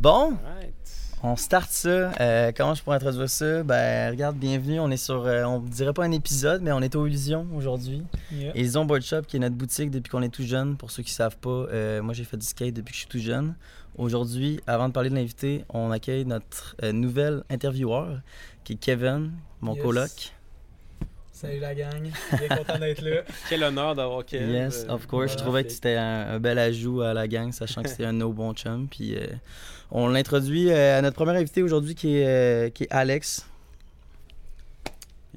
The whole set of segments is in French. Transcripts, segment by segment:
Bon, on start ça. Euh, comment je pourrais introduire ça? Ben, regarde, bienvenue. On est sur, euh, on dirait pas un épisode, mais on est au Illusion aujourd'hui. Yeah. Illusion Board Shop, qui est notre boutique depuis qu'on est tout jeune. Pour ceux qui savent pas, euh, moi j'ai fait du skate depuis que je suis tout jeune. Aujourd'hui, avant de parler de l'invité, on accueille notre euh, nouvel intervieweur, qui est Kevin, mon Yes. coloc. Salut la gang, bien content d'être là. Quel honneur d'avoir Kev. Yes, euh, of course. Je trouvais que c'était un, un bel ajout à la gang, sachant que c'était un no bon chum. Puis euh, on l'introduit euh, à notre premier invité aujourd'hui qui est, euh, qui est Alex.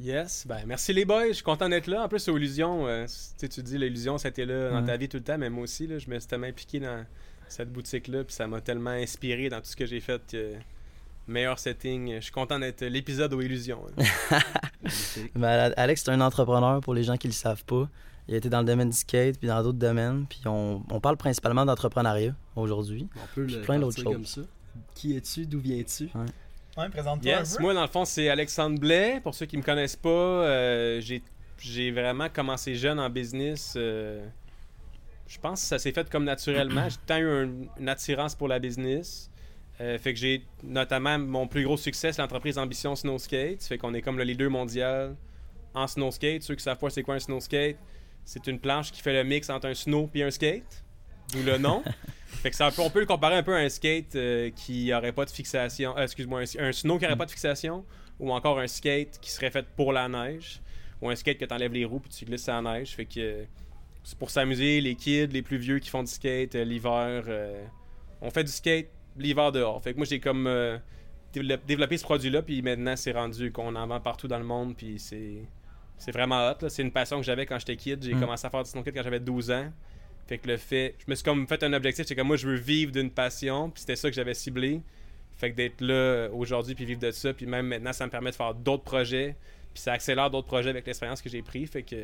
Yes, ben merci les boys, je suis content d'être là. En plus, c'est Illusion, euh, tu sais, tu dis l'illusion, ça a été là dans Ouais. ta vie tout le temps, mais moi aussi, là, je me suis tellement impliqué dans cette boutique-là, puis ça m'a tellement inspiré dans tout ce que j'ai fait. que meilleur setting, je suis content d'être l'épisode aux illusions. hein. Ben, Alex, c'est un entrepreneur pour les gens qui ne le savent pas. Il a été dans le domaine du skate, puis dans d'autres domaines. Puis on, on parle principalement d'entrepreneuriat aujourd'hui. On peut Puis le plein d'autres partir comme ça. Qui es-tu? D'où viens-tu? Ouais, présente-toi Yes, un peu. moi dans le fond c'est Alexandre Blais. Pour ceux qui me connaissent pas, euh, j'ai j'ai vraiment commencé jeune en business. euh, je pense que ça s'est fait comme naturellement. J'ai temps eu un- une attirance pour la business. Euh, fait que j'ai notamment mon plus gros succès, c'est l'entreprise Ambition Snow Skate. Fait qu'on est comme le leader mondial en snow skate. Ceux qui savent pas c'est quoi un snow skate, c'est une planche qui fait le mix entre un snow et un skate. D'où le nom. fait que ça, on peut le comparer un peu à un skate euh, qui aurait pas de fixation. euh, Excuse-moi, un, un snow qui aurait pas de fixation. Ou encore un skate qui serait fait pour la neige. Ou un skate que tu enlèves les roues puis tu glisses à la neige. Fait que c'est pour s'amuser. Les kids, les plus vieux qui font du skate l'hiver. on fait du skate l'hiver dehors. Fait que moi j'ai comme euh, développé, ce produit-là. Puis maintenant c'est rendu qu'on en vend partout dans le monde. Puis c'est. C'est vraiment hot. là. C'est une passion que j'avais quand j'étais kid. J'ai Mm. commencé à faire du snowkite quand j'avais 12 ans. Fait que le fait, je me suis comme fait un objectif, c'est que moi je veux vivre d'une passion, puis c'était ça que j'avais ciblé. Fait que d'être là euh, aujourd'hui puis vivre de ça, puis même maintenant ça me permet de faire d'autres projets, puis ça accélère d'autres projets avec l'expérience que j'ai pris. Fait que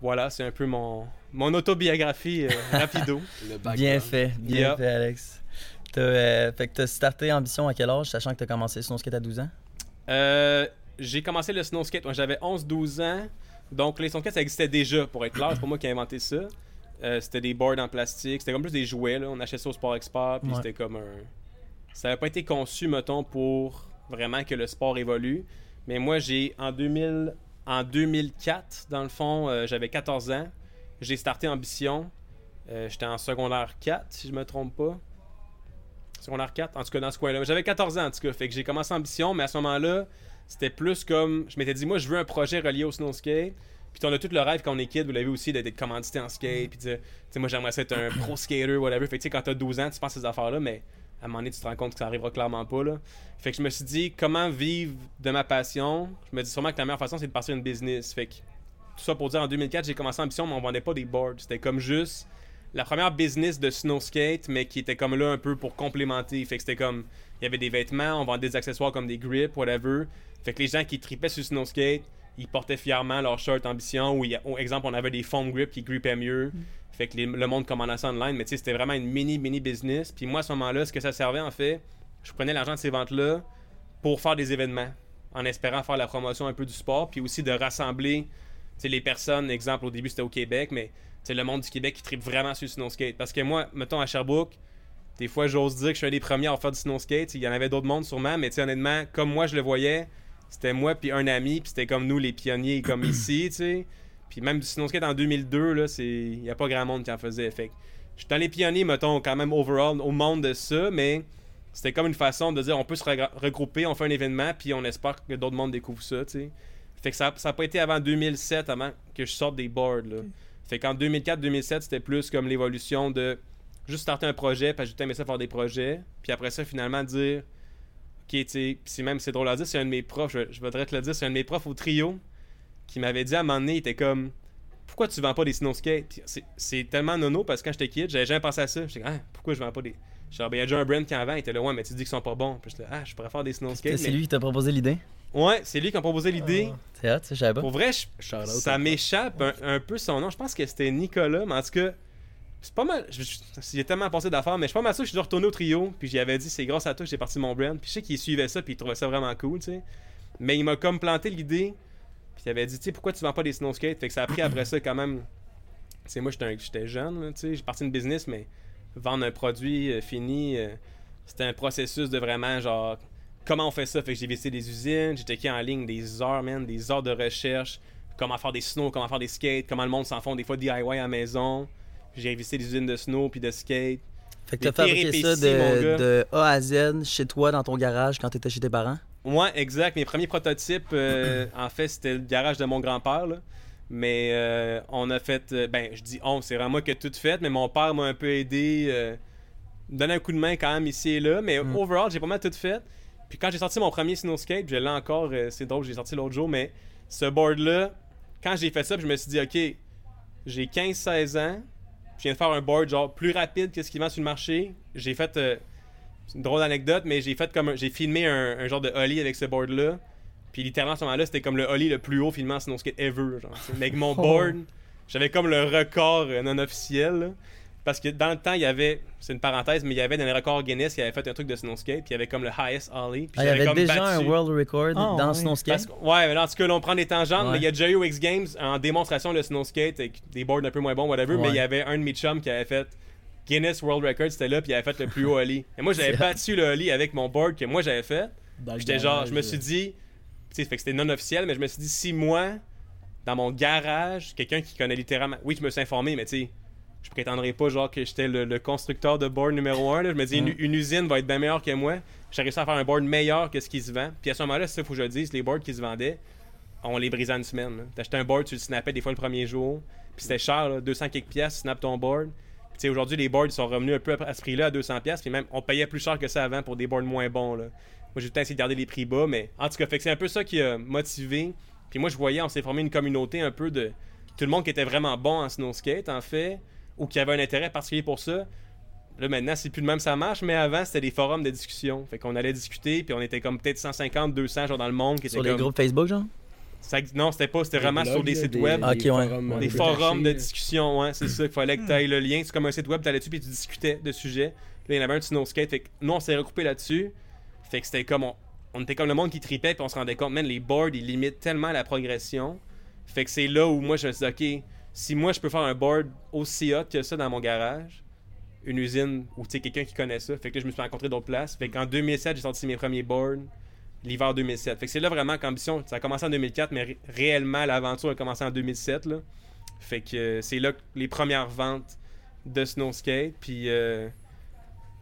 voilà, c'est un peu mon mon autobiographie euh, rapido. Le. Bien fait, bien Yeah. fait, Alex. T'as, euh, fait que t'as starté Ambition à quel âge, sachant que t'as commencé le skate à 12 ans? Euh, j'ai commencé le snow skate quand j'avais 11-12 ans. Donc les snow skates ça existait déjà pour être clair, c'est pas moi qui ai inventé ça. Euh, c'était des boards en plastique, c'était comme plus des jouets là. on achetait ça au Sport Expert puis Ouais. c'était comme un ça n'avait pas été conçu mettons pour vraiment que le sport évolue. Mais moi j'ai en 2000 en 2004 dans le fond, j'avais 14 ans. J'ai starté Ambition. J'étais en secondaire 4 si je me trompe pas. Secondaire 4, en tout cas dans ce coin-là. J'avais 14 ans en tout cas, fait que j'ai commencé Ambition, mais à ce moment-là, c'était plus comme. Je m'étais dit, moi, je veux un projet relié au snow skate. Puis on a tout le rêve quand on est kid, vous l'avez aussi, d'être commandité en skate. Puis tu sais, moi, j'aimerais être un pro skater, whatever. Fait que tu sais, quand t'as 12 ans, tu penses à ces affaires-là, mais à un moment donné, tu te rends compte que ça arrivera clairement pas, là. Fait que je me suis dit, comment vivre de ma passion? Je me dis sûrement que la meilleure façon, c'est de partir une business. Fait que tout ça pour dire, en 2004, j'ai commencé Ambition, mais on vendait pas des boards. C'était comme juste la première business de snow skate, mais qui était comme là un peu pour complémenter. Fait que c'était comme, il y avait des vêtements, on vendait des accessoires comme des grips, whatever. Fait que les gens qui tripaient sur snow skate, ils portaient fièrement leur shirt ambition, ou exemple, on avait des foam grips qui grippaient mieux. Fait que les- le monde commandait ça online, mais tu sais, c'était vraiment une mini, mini business. Puis moi, à ce moment-là, ce que ça servait, en fait, je prenais l'argent de ces ventes-là pour faire des événements, en espérant faire la promotion un peu du sport, puis aussi de rassembler sais, les personnes, exemple, au début c'était au Québec, mais c'est le monde du Québec qui tripe vraiment sur le snow skate. Parce que moi, mettons à Sherbrooke, des fois j'ose dire que je suis un des premiers à faire du snow skate. Il y en avait d'autres mondes sûrement, mais honnêtement, comme moi je le voyais, c'était moi puis un ami, puis c'était comme nous les pionniers comme ici, tu sais. Puis même du snow skate en 2002, là, c'est il y a pas grand monde qui en faisait. Fait que je suis dans les pionniers, mettons, quand même overall au monde de ça, mais c'était comme une façon de dire on peut se regrouper, on fait un événement, puis on espère que d'autres mondes découvrent ça, tu sais. Fait que ça n'a pas été avant 2007, avant que je sorte des boards, là. Fait qu'en 2004-2007, c'était plus comme l'évolution de juste starter un projet, parce que j'ai aimé ça faire des projets, puis après ça, finalement, dire, ok, tu c'est même, c'est drôle à dire, c'est un de mes profs, je, je voudrais te le dire, c'est un de mes profs au trio qui m'avait dit à un moment donné, il était comme, pourquoi tu vends pas des snow skates? C'est- C'est tellement nono parce que quand j'étais kid, j'avais jamais pensé à ça. J'étais comme, ah, pourquoi je vends pas des. Genre, ben, il y a déjà un brand qui en vend, il était là, ouais, mais tu dis qu'ils sont pas bons. Puis j'étais là, ah, je pourrais faire des snow skates. C'est mais- lui qui t'a proposé l'idée? Ouais, c'est lui qui a proposé l'idée. Ah. C'est hot, ça, je. Pour vrai, je- ça m'échappe un, un peu son nom. Je pense que c'était Nicolas, mais en tout cas, c'est pas mal. J'ai tellement pensé d'affaires, mais je suis pas mal sûr que je suis retourné au trio. Puis j'y avais dit, c'est grâce à toi que j'ai parti mon brand. Puis je sais qu'il suivait ça, puis il trouvait ça vraiment cool, tu sais. Mais il m'a comme planté l'idée. Puis il avait dit, tu sais, pourquoi tu vends pas des snow skates? Fait que ça a pris après ça quand même. Tu sais, moi, j'étais un- j'étais jeune, là, tu sais. J'ai parti une business, mais vendre un produit euh, fini. euh, c'était un processus de vraiment genre comment on fait ça? Fait que j'ai visité des usines, j'ai checké en ligne des heures, man, des heures de recherche, comment faire des snow, comment faire des skates, comment le monde s'en font des fois DIY à la maison. J'ai visité des usines de snow puis de skate. Fait que t'as fabriqué ça de, de A à Z chez toi, dans ton garage, quand t'étais chez tes parents? Ouais, exact. Mes premiers prototypes, euh, en fait, c'était le garage de mon grand-père. là. Mais euh, on a fait. euh, ben, je dis on, c'est vraiment moi qui ai tout fait, mais mon père m'a un peu aidé. me donné un coup de main quand même ici et là. Mais Mm. overall, j'ai pas mal tout fait. Puis quand j'ai sorti mon premier snow skate, je l'ai encore, euh, c'est drôle, j'ai sorti l'autre jour, mais ce board-là, quand j'ai fait ça, puis je me suis dit, ok, j'ai 15-16 ans, je viens de faire un board genre plus rapide que ce qui vend sur le marché. J'ai fait. euh, c'est une drôle d'anecdote, mais j'ai fait comme j'ai filmé un, un genre de ollie avec ce board là. Puis littéralement à ce moment-là, c'était comme le ollie le plus haut filmé en snow skate ever. Genre. Mais avec mon board, j'avais comme le record euh, non officiel. là. Parce que dans le temps, il y avait, c'est une parenthèse, mais il y avait dans les records Guinness qui avait fait un truc de snow skate, puis il y avait comme le highest ollie. Puis Ah, il y avait comme déjà battu. un world record Ah, dans ouais. Snow Skate. Parce que- ouais, mais là, en tout cas, là, on prend des tangentes, Ouais. mais il y a déjà eu X Games en démonstration de snow skate avec des boards un peu moins bons, whatever, mais il y avait un de mes chums qui avait fait Guinness World Record, c'était là, puis il avait fait le plus haut ollie. Et moi, j'avais battu le ollie avec mon board que moi j'avais fait. J'étais genre, garage, je me suis euh, dit, tu sais, fait que c'était non officiel, mais je me suis dit, si moi, dans mon garage, quelqu'un qui connaît littéralement. Oui, je me suis informé, mais tu sais, je prétendrai pas genre que j'étais le, le constructeur de board numéro un. là. Je me dis, une, usine va être bien meilleure que moi. J'ai réussi à faire un board meilleur que ce qui se vend. Puis à ce moment-là, c'est ça, faut que je le dise, les boards qui se vendaient, on les brisait en une semaine. T'achetais un board, tu le snappais des fois le premier jour. Puis c'était cher, là, 200 quelques piastres, tu snaps ton board. Puis tu sais, aujourd'hui, les boards ils sont revenus un peu à ce prix-là, à 200 piastres. Puis même, on payait plus cher que ça avant pour des boards moins bons. Là. Moi, j'ai tout le temps essayé de garder les prix bas, mais en tout cas, fait que c'est un peu ça qui a motivé. Puis moi, je voyais, on s'est formé une communauté un peu de tout le monde qui était vraiment bon en snow skate, en fait, ou qui avait un intérêt particulier pour ça. Là, maintenant, c'est plus de même, ça marche, mais avant, c'était des forums de discussion. Fait qu'on allait discuter, puis on était comme peut-être 150, 200 genre dans le monde qui étaient Sur les comme. groupes Facebook, genre? Ça- non, c'était pas, c'était des vraiment sur des sites web. Ah, ok, ouais. forums, Des forums de discussion, ouais, c'est ça. Il fallait que tu ailles le lien. C'est comme un site web, tu allais dessus puis tu discutais de sujets. Là, il y en avait un de Snow Skate. Fait que nous, on s'est recoupé là-dessus. Fait que c'était comme. On, on était comme le monde qui tripait, puis on se rendait compte, man, les boards, ils limitent tellement la progression. Fait que c'est là où moi, je me suis dit, ok, si moi, je peux faire un board aussi hot que ça dans mon garage, une usine ou tu sais, quelqu'un qui connaît ça. Fait que là, je me suis rencontré d'autres places. Fait qu'en 2007, j'ai sorti mes premiers boards l'hiver 2007. Fait que c'est là vraiment qu'ambition, ça a commencé en 2004, mais ré- réellement l'aventure a commencé en 2007 là. Fait que euh, c'est là que les premières ventes de Snow Skate, puis euh,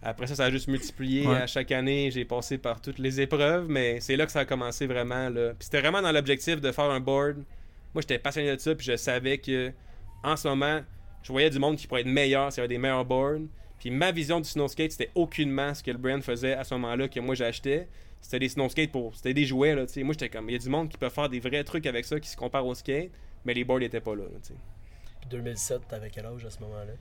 après ça, ça a juste multiplié. Ouais. À chaque année, j'ai passé par toutes les épreuves, mais c'est là que ça a commencé vraiment. Là. Puis c'était vraiment dans l'objectif de faire un board. Moi, j'étais passionné de ça, puis je savais que en ce moment, je voyais du monde qui pourrait être meilleur, s'il y avait des meilleurs boards. Puis ma vision du snow skate, c'était aucunement ce que le brand faisait à ce moment-là que moi j'achetais. C'était des snow skates pour. C'était des jouets, là, tu sais. Moi, j'étais comme. Il y a du monde qui peut faire des vrais trucs avec ça qui se comparent au skate, mais les boards n'étaient pas là, là, tu sais. Puis 2007, t'avais quel âge à ce moment-là?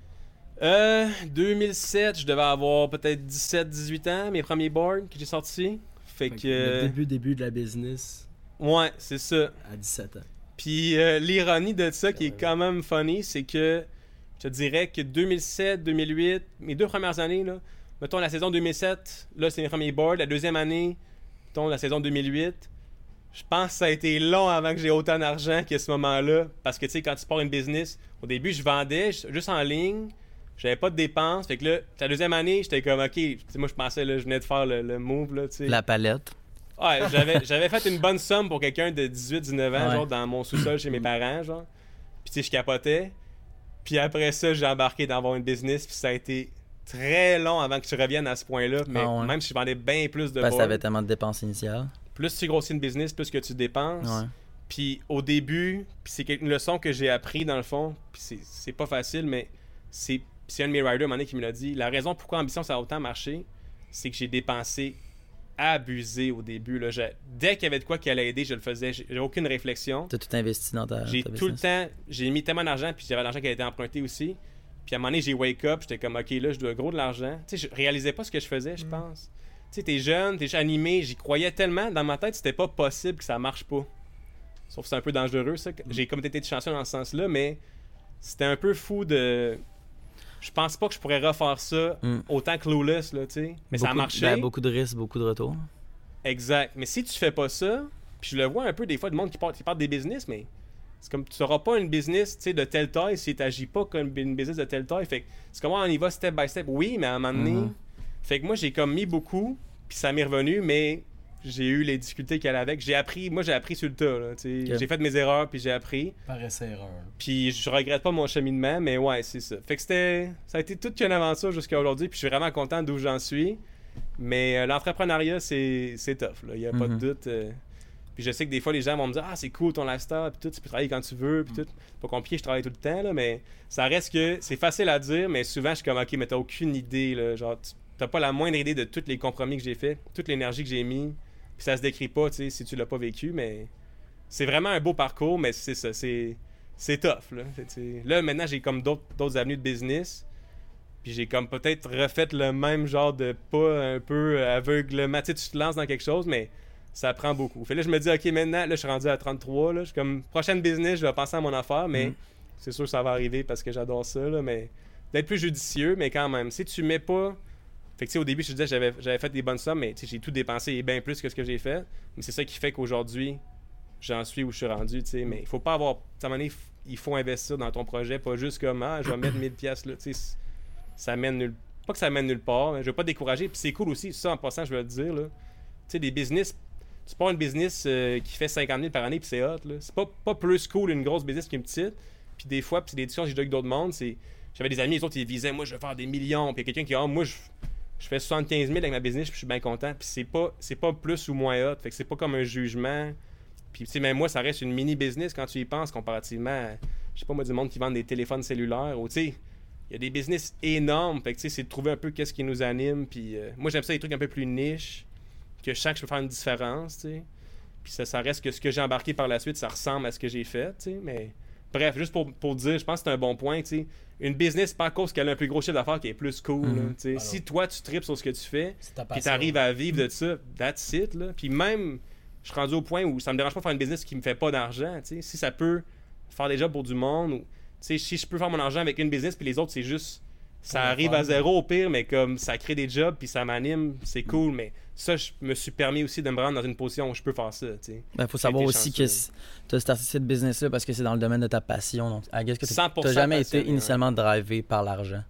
Euh, 2007, je devais avoir peut-être 17-18 ans, mes premiers boards que j'ai sortis. Fait Fait que. Le début, début de la business Ouais, c'est ça. à 17 ans. Puis euh, l'ironie de ça qui est quand même funny, c'est que je te dirais que 2007, 2008, mes deux premières années, là, mettons la saison 2007, là c'est mes premiers boards. La deuxième année, mettons la saison 2008, je pense que ça a été long avant que j'ai autant d'argent qu'à ce moment-là. Parce que tu sais, quand tu pars une business, au début je vendais juste en ligne, j'avais pas de dépenses. Fait que là, la deuxième année, j'étais comme ok, moi je pensais, là, je venais de faire le, move, là. La palette. Ouais, j'avais, j'avais fait une bonne somme pour quelqu'un de 18-19 ans, Ouais. genre dans mon sous-sol chez mes parents, genre. Puis tu sais, je capotais. Puis après ça, j'ai embarqué dans avoir une business, puis ça a été très long avant que tu reviennes à ce point-là. Mais Ah ouais. même si je vendais bien plus de Parce que tellement de dépenses initiales. plus tu grossis une business, plus que tu dépenses. Puis au début, puis c'est une leçon que j'ai appris dans le fond, puis c'est, c'est pas facile, mais c'est, c'est un de mes riders un moment donné qui me l'a dit. La raison pourquoi Ambition ça a autant marché, c'est que j'ai dépensé abusé au début. Là. Dès qu'il y avait de quoi qui allait aider, je le faisais. J'ai, aucune réflexion. T'as tout investi dans ta. J'ai ta tout le temps, j'ai mis tellement d'argent, puis j'avais l'argent qui a été emprunté aussi. Puis à un moment donné, j'ai wake up, j'étais comme, ok, là, je dois gros de l'argent. Tu sais, je réalisais pas ce que je faisais, je pense. Tu sais, t'es jeune, t'es animé, j'y croyais tellement. Dans ma tête, c'était pas possible que ça marche pas. Sauf que c'est un peu dangereux, ça. J'ai comme été chanceux dans ce sens-là, mais c'était un peu fou de. Je pense pas que je pourrais refaire ça Mm. autant clueless, là, tu sais. Mais ça a Beaucoup- marché. ben, beaucoup de risques, beaucoup de retours. Exact. Mais si tu fais pas ça, puis je le vois un peu des fois, de monde qui part, qui part des business, mais c'est comme tu n'auras pas une business tu sais, de telle taille si tu n'agis pas comme une business de telle taille. Fait que c'est comment on y va step by step? Oui, mais à un moment donné, Mhm. Fait que moi, j'ai comme mis beaucoup, puis ça m'est revenu, mais j'ai eu les difficultés qu'elle avait. avec. J'ai appris, moi, j'ai appris sur le tas. J'ai fait mes erreurs, puis j'ai appris. Par essai-erreur. Puis je regrette pas mon cheminement, mais ouais, c'est ça. Fait que c'était. Ça a été toute une aventure jusqu'à aujourd'hui, puis je suis vraiment content d'où j'en suis. Mais euh, l'entrepreneuriat, c'est c'est tough, là. Il y a pas de Mhm. doute. euh. Puis je sais que des fois, les gens vont me dire Ah, c'est cool ton lifestyle, puis tout, tu peux travailler quand tu veux, puis tout. C'est pas compliqué, je travaille tout le temps, là, mais ça reste que c'est facile à dire, mais souvent, je suis comme Ok, mais t'as aucune idée, là. Genre, tu- t'as pas la moindre idée de tous les compromis que j'ai fait, toute l'énergie que j'ai mis. Puis ça se décrit pas, tu sais, si tu l'as pas vécu, mais c'est vraiment un beau parcours, mais c'est ça, c'est c'est tough. Là, là maintenant, j'ai comme d'autres d'autres avenues de business. Puis j'ai comme peut-être refait le même genre de pas un peu aveuglement. Tu sais, tu te lances dans quelque chose, mais ça prend beaucoup. Fait là, je me dis, OK, maintenant, là, je suis rendu à 33. Là, je suis comme, prochaine business, je vais penser à mon affaire, mais Mhm. c'est sûr que ça va arriver parce que j'adore ça. Là, mais d'être plus judicieux, mais quand même, si tu mets pas. Fait que, au début, je te disais, j'avais, j'avais fait des bonnes sommes, mais j'ai tout dépensé et bien plus que ce que j'ai fait. Mais c'est ça qui fait qu'aujourd'hui, j'en suis où je suis rendu, tu sais. Mais il faut pas avoir. À un moment donné, il faut investir dans ton projet, pas juste comme, ah, je vais mettre 1000 pièces là, tu sais. Ça mène nulle Pas que ça mène nulle part, mais je veux pas décourager. Puis c'est cool aussi, ça en passant, je veux le dire, là. Tu sais, des business. Tu pars une business euh, qui fait 50 000 par année, puis c'est hot, là. C'est pas, pas plus cool une grosse business qu'une petite. Puis des fois, puis c'est des discussions que j'ai avec d'autres mondes, c'est. J'avais des amis, les autres, ils visaient, moi, je vais faire des millions. Puis quelqu'un qui, ah, moi, je, je fais 75 000 avec ma business, puis je suis bien content. Puis c'est pas, c'est pas plus ou moins hot. Fait que c'est pas comme un jugement. Puis, tu sais, même moi, ça reste une mini business quand tu y penses, comparativement à, je sais pas, moi, du monde qui vend des téléphones cellulaires. Ou, tu sais, il y a des business énormes. Fait que, tu sais, c'est de trouver un peu qu'est-ce qui nous anime. Puis, euh, moi, j'aime ça, des trucs un peu plus niche, que je sens que je peux faire une différence, tu sais. Puis, ça, ça reste que ce que j'ai embarqué par la suite, ça ressemble à ce que j'ai fait, tu sais. Mais, bref, juste pour, pour dire, je pense que c'est un bon point, tu sais. Une business, pas cause qu'elle a un plus gros chiffre d'affaires qui est plus cool, Mhm. là. Ah. Si toi, tu tripes sur ce que tu fais, puis t'arrives à vivre de ça, that's it, là. Puis même, je suis rendu au point où ça me dérange pas de faire une business qui me fait pas d'argent. Si ça peut faire des jobs pour du monde, ou, si je peux faire mon argent avec une business, puis les autres, c'est juste, ça arrive à zéro au pire, mais comme ça crée des jobs, puis ça m'anime, c'est cool, mais ça, je me suis permis aussi de me rendre dans une position où je peux faire ça, sais. Ben, faut savoir aussi que tu as starté cette business-là parce que c'est dans le domaine de ta passion. Donc, guess que tu 100% n'as jamais été initialement drivé par l'argent.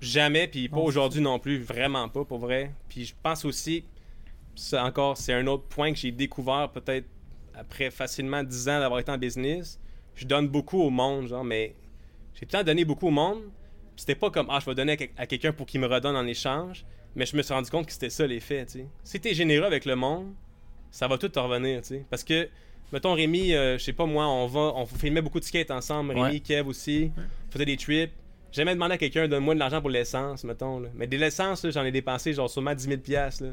Jamais, puis pas aujourd'hui non plus, vraiment pas, pour vrai. Puis je pense aussi, ça encore, c'est un autre point que j'ai découvert peut-être après facilement 10 ans d'avoir été en business. Je donne beaucoup au monde, genre, mais j'ai tout le temps donné beaucoup au monde. C'était pas comme, ah, je vais donner à, quel- à quelqu'un pour qu'il me redonne en échange. Mais je me suis rendu compte que c'était ça l'effet, tu sais. Si t'es généreux avec le monde, ça va tout te revenir, tu sais. Parce que, mettons, Rémi, euh, je sais pas moi, on va, on filmait beaucoup de skate ensemble, Rémi, Ouais. Kev aussi, on faisait des trips. J'ai jamais demandé à quelqu'un, donne-moi de l'argent pour l'essence, mettons. Là. Mais de l'essence, j'en ai dépensé genre sûrement 10 000 piastres, là.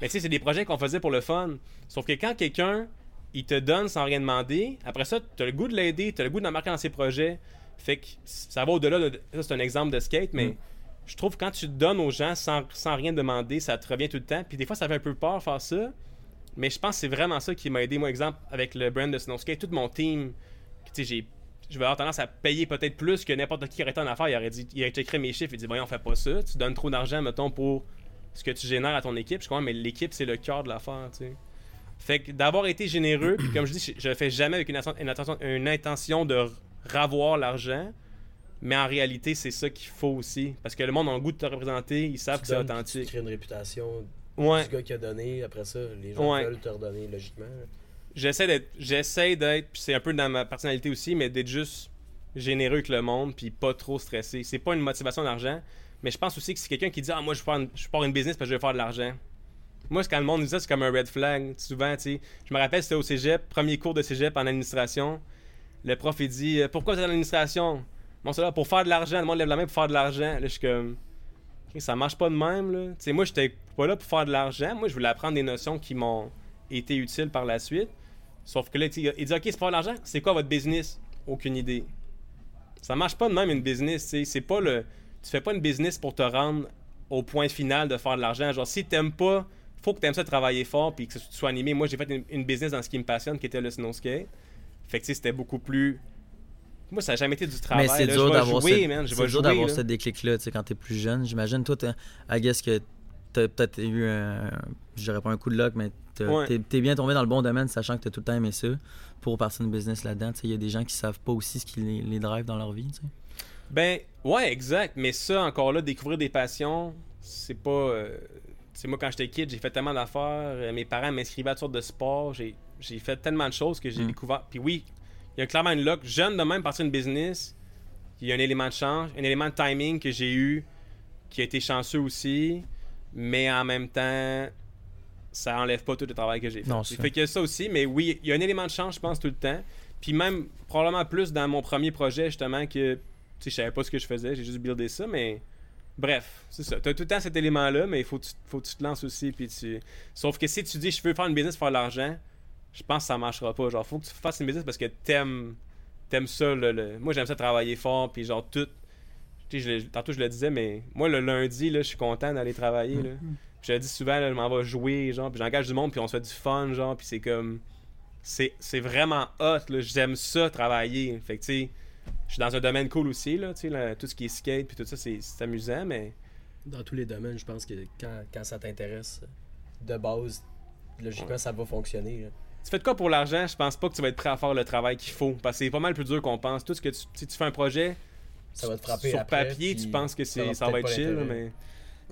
Mais tu sais, c'est des projets qu'on faisait pour le fun. Sauf que quand quelqu'un, il te donne sans rien demander, après ça, t'as le goût de l'aider, t'as le goût d'embarquer dans ses projets. Fait que ça va au-delà de. Ça, c'est un exemple de skate, mais Mm. je trouve que quand tu donnes aux gens sans, sans rien demander, ça te revient tout le temps. Puis des fois, ça fait un peu peur faire ça. Mais je pense que c'est vraiment ça qui m'a aidé. Moi, exemple, avec le brand de Snowskate, tout mon team, tu sais, j'ai. Je vais avoir tendance à payer peut-être plus que n'importe qui qui aurait été en affaires. Il aurait dit, il aurait checké mes chiffres et dit, voyons, on fait pas ça. Tu donnes trop d'argent, mettons, pour ce que tu génères à ton équipe. Je crois, mais l'équipe, c'est le cœur de l'affaire, tu sais. Fait que d'avoir été généreux, puis comme je dis, je, le fais jamais avec une intention de ravoir l'argent. Mais en réalité, c'est ça qu'il faut aussi. Parce que le monde a le goût de te représenter, ils savent Tu que c'est donnes, Tu authentique. crées une réputation Ouais. du gars qui a donné. Après ça, les gens Ouais. veulent te redonner logiquement. J'essaie d'être. J'essaie d'être. Puis c'est un peu dans ma personnalité aussi, mais d'être juste généreux avec le monde, puis pas trop stressé. C'est pas une motivation d'argent. Mais je pense aussi que c'est quelqu'un qui dit Ah, moi, je pars une, je pars une business parce que je vais faire de l'argent. Moi, quand le monde dit ça, c'est comme un red flag. Souvent, tu sais. Je me rappelle, c'était au cégep, premier cours de cégep en administration. Le prof, il dit Euh, Pourquoi tu es en administration Bon, c'est là pour faire de l'argent. Le monde lève la main pour faire de l'argent. Je suis comme Ça marche pas de même, là. Tu sais, moi, j'étais pas là pour faire de l'argent. Moi, je voulais apprendre des notions qui m'ont été utiles par la suite. Sauf que là, il dit Ok, c'est pour faire de l'argent. C'est quoi votre business? Aucune idée. Ça marche pas de même une business, tu sais. C'est pas le. Tu fais pas une business pour te rendre au point final de faire de l'argent. Genre, si t'aimes pas, faut que t'aimes ça travailler fort puis que tu sois animé. Moi, j'ai fait une, une business dans ce qui me passionne, qui était le snow skate. Fait que, c'était beaucoup plus. Moi, ça a jamais été du travail. Mais c'est dur d'avoir ce, déclic-là tu sais, quand t'es plus jeune. J'imagine, toi, I guess que t'as peut-être eu un. Je dirais pas un coup de luck, mais Ouais. t'es, bien tombé dans le bon domaine, sachant que t'as tout le temps aimé ça pour partir une business là-dedans. Il y a des gens qui savent pas aussi ce qui les, les drive dans leur vie. tu sais. Ben, ouais, exact. Mais ça, encore là, découvrir des passions, c'est pas. euh, tu sais, moi, quand j'étais kid, j'ai fait tellement d'affaires. euh, mes parents m'inscrivaient à toutes sortes de sports. J'ai, j'ai fait tellement de choses que j'ai Mm. découvert. Puis oui, il y a clairement une luck. Jeune de même, partir une business, il y a un élément de change, un élément de timing que j'ai eu qui a été chanceux aussi. Mais en même temps, ça enlève pas tout le travail que j'ai fait. Non, Il ça. fait que ça aussi, mais oui, il y a un élément de change, je pense, tout le temps. Puis même, probablement plus dans mon premier projet, justement, que je savais pas ce que je faisais, j'ai juste buildé ça, mais bref, c'est ça. Tu as tout le temps cet élément-là, mais il faut, que tu- faut que tu te lances aussi. Puis tu... Sauf que si tu dis, je veux faire une business faire de l'argent, je pense que ça marchera pas. Genre, faut que tu fasses une business parce que t'aimes t'aimes ça. le- le- Moi, j'aime ça travailler fort, puis genre, tout. Je tantôt, je le disais, mais moi, le lundi, là, je suis content d'aller travailler. Là. Puis je le dis souvent, là, je m'en vais jouer, genre, puis j'engage du monde, puis on se fait du fun, genre, puis c'est comme. C'est c'est vraiment hot, là. J'aime ça, travailler. Fait que, tu sais, je suis dans un domaine cool aussi, là, tu sais, là, tout ce qui est skate, puis tout ça, c'est c'est amusant, mais. Dans tous les domaines, je pense que quand, quand ça t'intéresse, de base, logiquement, ça va fonctionner. là. Tu fais de quoi pour l'argent, je pense pas que tu vas être prêt à faire le travail qu'il faut. Parce que c'est pas mal plus dur qu'on pense. Tout ce que tu, si tu fais un projet, Ça va te frapper sur après, papier, tu penses que c'est, ça ça va va être chill, mais.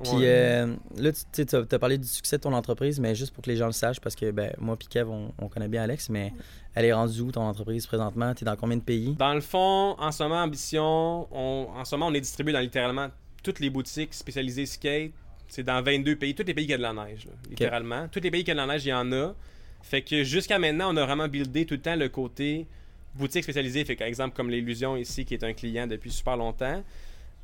Puis Ouais. euh, là, tu as, parlé du succès de ton entreprise, mais juste pour que les gens le sachent, parce que ben, moi et Kev, on, on connaît bien Alex, mais elle est rendue où ton entreprise présentement? Tu es dans combien de pays? Dans le fond, en ce moment, Ambition, on, en ce moment, on est distribué dans littéralement toutes les boutiques spécialisées skate. C'est dans 22 pays, tous les pays qui ont de la neige, là, littéralement. Tous les pays qui ont de la neige, il y en a. Fait que jusqu'à maintenant, on a vraiment buildé tout le temps le côté boutique spécialisée. Fait exemple comme l'Illusion ici, qui est un client depuis super longtemps.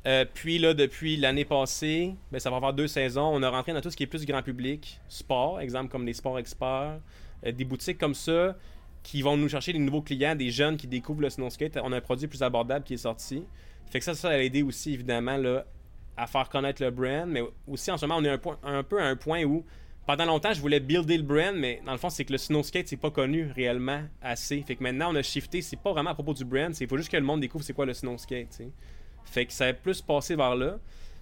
Euh, puis là, depuis l'année passée, ben, ça va avoir deux saisons. On a rentré dans tout ce qui est plus grand public, sport, exemple comme les sports experts, euh, des boutiques comme ça qui vont nous chercher des nouveaux clients, des jeunes qui découvrent le snow skate. On a un produit plus abordable qui est sorti. Fait que ça, ça a aidé aussi évidemment là, à faire connaître le brand, mais aussi en ce moment, on est un, un peu à un point où pendant longtemps, je voulais builder le brand, mais dans le fond, c'est que le snow skate, c'est pas connu réellement assez. Fait que maintenant, on a shifté, c'est pas vraiment à propos du brand, c'est faut juste que le monde découvre c'est quoi le snow skate. Fait que ça a plus passé vers là.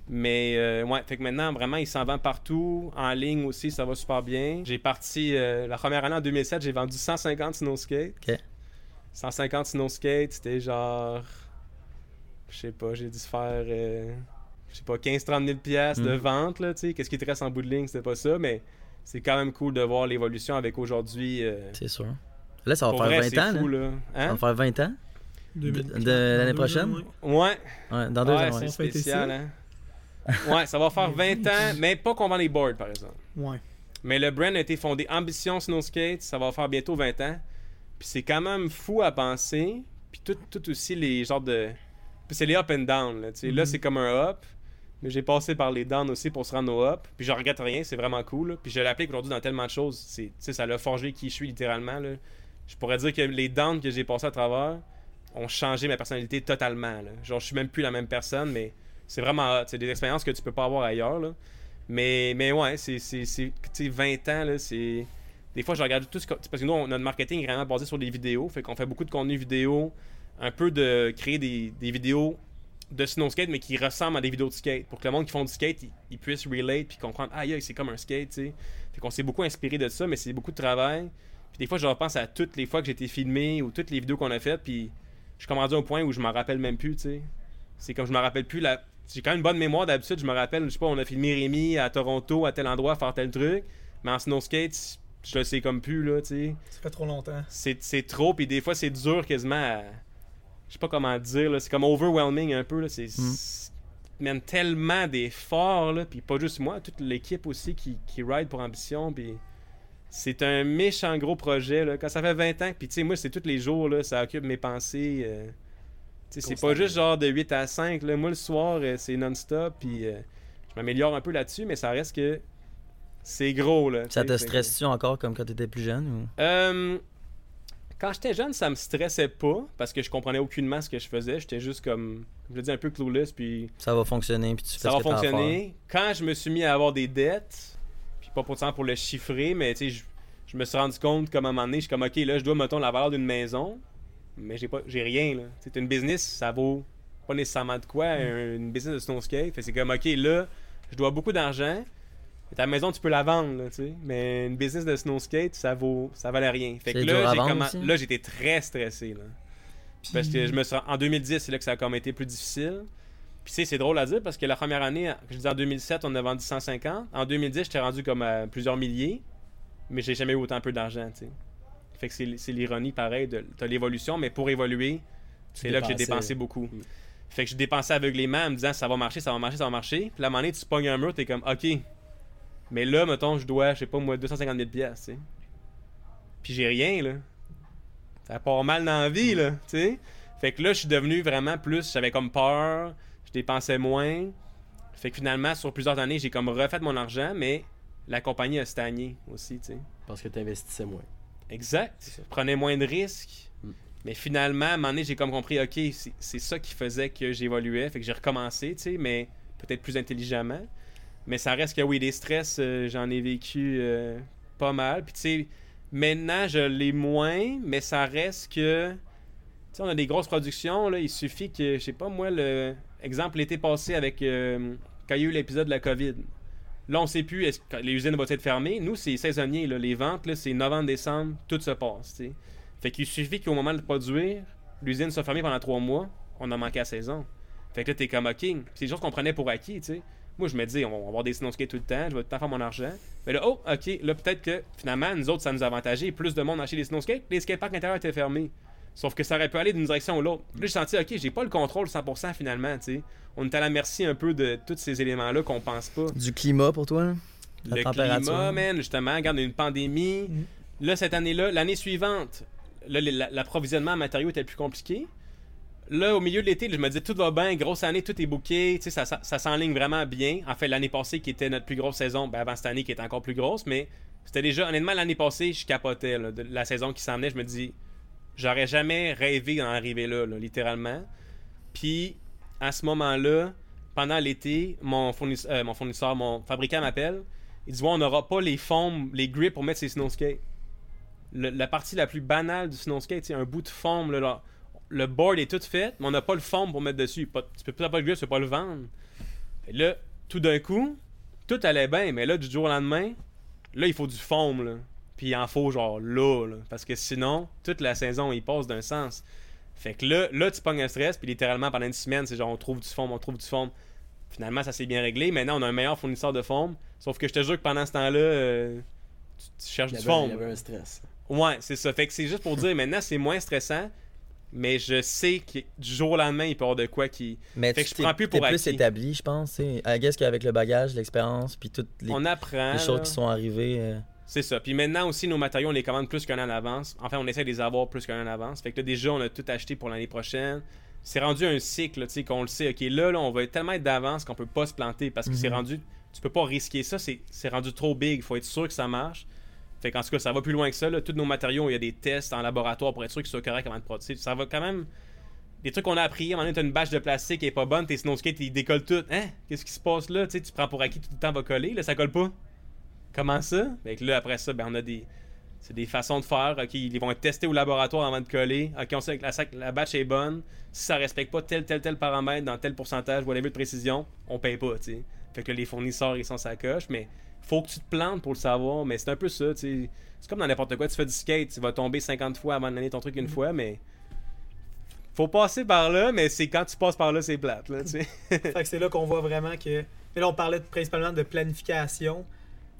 Mais euh, ouais, fait que maintenant, vraiment, il s'en vend partout. En ligne aussi, ça va super bien. J'ai parti, euh, la première année en 2007, j'ai vendu 150 snow skates. Ok. 150 snow skates, c'était genre. Je sais pas, j'ai dû se faire. euh, je sais pas, 15-30 000 piastres de Mhm. vente, là, tu sais. Qu'est-ce qui te reste en bout de ligne, c'était pas ça, mais c'est quand même cool de voir l'évolution avec aujourd'hui. euh, C'est sûr. Là, ça va pour faire vrai, 20 c'est ans. fou, là. là. Ça Hein? va faire 20 ans? De- 2000. de l'année prochaine? ans, ouais. Ouais, dans deux ouais, ans. c'est ouais. Fêter spécial, hein. Ouais, ça va faire 20 ans, mais pas qu'on vend les boards, par exemple. Ouais. Mais le brand a été fondé Ambition Snow Skate, ça va faire bientôt 20 ans. Puis c'est quand même fou à penser. Puis tout, tout aussi les genres de. Puis c'est les up and down. Là, tu sais. Là, Mhm. c'est comme un up. Mais j'ai passé par les downs aussi pour se rendre au up. Puis je regrette rien, c'est vraiment cool. Puis je l'applique aujourd'hui dans tellement de choses. C'est, ça l'a forgé qui je suis littéralement. Je pourrais dire que les downs que j'ai passés à travers ont changé ma personnalité totalement. Genre, je suis même plus la même personne, mais c'est vraiment. C'est des expériences que tu peux pas avoir ailleurs. Là. Mais, mais ouais, c'est, c'est, c'est- tu sais, 20 ans, là, c'est... Des fois, je regarde tout ce que... Parce que nous, notre marketing est vraiment basé sur des vidéos. Fait qu'on fait beaucoup de contenu vidéo. Un peu de créer des vidéos de snow skate, mais qui ressemblent à des vidéos de skate. Pour que le monde qui font du skate, ils, ils puissent relate puis comprendre, ah, c'est comme un skate, tu sais. Fait qu'on s'est beaucoup inspiré de ça, mais c'est beaucoup de travail. Puis des fois, je repense à toutes les fois que j'ai été filmé ou toutes les vidéos qu'on a faites, puis je suis comme rendu au point où je m'en rappelle même plus, tu sais. C'est comme je me rappelle plus la. J'ai quand même une bonne mémoire d'habitude, je me rappelle, je sais pas, on a filmé Rémi à Toronto, à tel endroit, faire tel truc, mais en snow skate, je le sais comme plus, là, tu sais. Ça fait trop longtemps. C'est c'est trop, puis des fois, c'est dur quasiment à. Je sais pas comment dire, là. C'est comme overwhelming un peu, là. C'est. Mm. mène tellement d'efforts, là. Puis pas juste moi, toute l'équipe aussi qui, qui ride pour ambition, puis. C'est un méchant gros projet, là. Quand ça fait 20 ans, puis tu sais, moi, c'est tous les jours, là. Ça occupe mes pensées. euh, tu sais, c'est pas juste genre de 8 à 5, là. Moi, le soir, euh, c'est non-stop, puis euh, je m'améliore un peu là-dessus, mais ça reste que. C'est gros, là. Ça te stresse-tu encore comme quand tu étais plus jeune? Ou... quand j'étais jeune, ça me stressait pas parce que je comprenais aucunement ce que je faisais. J'étais juste comme, je le dis, un peu clueless, puis Ça va fonctionner, puis tu fais ça ce va que fonctionner. Quand je me suis mis à avoir des dettes, puis pas pourtant pour le chiffrer, mais tu sais, je, je me suis rendu compte comme à un moment donné, je suis comme, ok, là, je dois, mettons, la valeur d'une maison, mais j'ai pas, j'ai rien, là. C'est une business, ça vaut pas nécessairement de quoi, un- une business de snow skate. Fait c'est comme, ok, là, je dois beaucoup d'argent. Ta maison, tu peux la vendre, là, tu sais. Mais une business de snow skate, ça vaut, ça valait rien. Fait que là, j'ai là, j'étais très stressé, là. Parce que je me suis... En 2010, c'est là que ça a comme été plus difficile. Puis tu sais, c'est drôle à dire parce que la première année, je disais en 2007, on a vendu 150. En 2010, j'étais rendu comme à plusieurs milliers, mais j'ai jamais eu autant peu d'argent, tu sais. Fait que c'est c'est l'ironie, pareil, de t'as l'évolution, mais pour évoluer, c'est là que j'ai dépensé beaucoup. Mm. Fait que je dépensais aveuglément en me disant ça va marcher, ça va marcher, ça va marcher. Puis là, à un moment donné, tu pognes un mur, t'es comme OK. Mais là, mettons, je dois, je sais pas moi, 250 000 pièces, tu sais. Puis j'ai rien, là. Ça part mal dans la vie, là, tu sais. Fait que là, je suis devenu vraiment plus, j'avais comme peur, je dépensais moins. Fait que finalement, sur plusieurs années, j'ai comme refait mon argent, mais la compagnie a stagné aussi, tu sais. Parce que tu investissais moins. Exact. Je prenais moins de risques. Mm. Mais finalement, à un moment donné, j'ai comme compris, OK, c'est c'est ça qui faisait que j'évoluais. Fait que j'ai recommencé, tu sais, mais peut-être plus intelligemment. Mais ça reste que oui, des stress, euh, j'en ai vécu euh, pas mal. Puis tu sais, maintenant, je l'ai moins, mais ça reste que. Tu sais, on a des grosses productions, là. Il suffit que, je sais pas, moi, le. Exemple, l'été passé avec. euh, quand il y a eu l'épisode de la COVID. Là, on sait plus, est-ce que les usines vont être fermées? Nous, c'est saisonnier, là. Les ventes, c'est novembre-décembre, tout se passe, tu sais. Fait qu'il suffit qu'au moment de produire, l'usine soit fermée pendant trois mois, on a manqué la saison. Fait que là, t'es comme, OK. C'est des choses qu'on prenait pour acquis, tu sais. Moi, je me dis, on va avoir des snow skates tout le temps, je vais tout le temps faire mon argent. Mais là, oh, OK, là, peut-être que finalement, nous autres, ça nous a avantagé. Plus de monde a acheté des snow skates, les skateparks intérieurs étaient fermés. Sauf que ça aurait pu aller d'une direction ou l'autre. Là, j'ai senti, OK, j'ai pas le contrôle 100% finalement, tu sais. On est à la merci un peu de tous ces éléments-là qu'on pense pas. Du climat pour toi? La le température? climat, man, justement, regarde, il y a une pandémie. Mhm. Là, cette année-là, l'année suivante, l'approvisionnement en matériaux était plus compliqué. Là, au milieu de l'été, je me disais, tout va bien, grosse année, tout est sais, ça, ça, ça s'enligne vraiment bien. En fait, l'année passée, qui était notre plus grosse saison, ben, avant cette année, qui était encore plus grosse, mais c'était déjà, honnêtement, l'année passée, je capotais, de la saison qui s'en je me dis, j'aurais jamais rêvé d'en arriver là, littéralement. Puis, à ce moment-là, pendant l'été, mon fournisseur, euh, mon fournisseur, mon fabricant m'appelle. Il dit ouais, on n'aura pas les foams, les grips pour mettre ses snow skates. Le- la partie la plus banale du snow skate, c'est un bout de foam. là, là. Le board est tout fait, mais on n'a pas le foam pour mettre dessus. Pas- tu peux pas pas le grip, tu peux pas le vendre. Et là, tout d'un coup, tout allait bien, mais là, du jour au lendemain, là, il faut du foam. Là. Puis il en faut genre là, là, parce que sinon, toute la saison, il passe d'un sens. Fait que là, là, tu pognes un stress, puis littéralement, pendant une semaine, c'est genre, on trouve du foam, on trouve du foam. Finalement, ça s'est bien réglé. Maintenant, on a un meilleur fournisseur de foam. Sauf que je te jure que pendant ce temps-là, euh, tu, tu cherches Il y du avait, foam. il y avait un stress. Ouais, c'est ça. Fait que c'est juste pour dire, maintenant, c'est moins stressant. Mais je sais que du jour au lendemain, il peut y avoir de quoi qui. Mais Fait tu que je prends plus pour plus établi, je pense. I guess qu'avec le bagage, l'expérience, puis toutes les, On apprend. les choses là. qui sont arrivées. euh, C'est ça. Puis maintenant aussi, nos matériaux, on les commande plus qu'un an en avance. Enfin, on essaie de les avoir plus qu'un an en avance. Fait que là, déjà, on a tout acheté pour l'année prochaine. C'est rendu un cycle, tu sais, qu'on le sait. OK, là, là, on va tellement être d'avance qu'on peut pas se planter parce que c'est Mhm. rendu. Tu peux pas risquer ça. C'est c'est rendu trop big. Il faut être sûr que ça marche. Fait qu'en tout cas, ça va plus loin que ça. Là. Tous nos matériaux, il y a des tests en laboratoire pour être sûr qu'ils soient corrects avant de produire. Ça va quand même. Des trucs qu'on a appris, à un moment t'as une bâche de plastique qui est pas bonne, tes snow skates, ils décollent tout. Hein? Qu'est-ce qui se passe là? Tu prends pour acquis tout le temps va coller, là, ça colle pas. Comment ça? Fait que là, après ça, ben, on a des. C'est des façons de faire. Ils vont être testés au laboratoire avant de coller. On sait que la, sac- la batch est bonne. Si ça respecte pas tel, tel, tel paramètre dans tel pourcentage, whatever de précision, on paye pas. Fait que les fournisseurs, ils sont sa coche, mais faut que tu te plantes pour le savoir. Mais c'est un peu ça, tu sais. C'est comme dans n'importe quoi. Tu fais du skate, tu vas tomber 50 fois avant de donner ton truc une fois, mais. Faut passer par là, mais c'est quand tu passes par là, c'est plate, là, tu sais. Fait que c'est là qu'on voit vraiment que. Mais là, on parlait principalement de planification,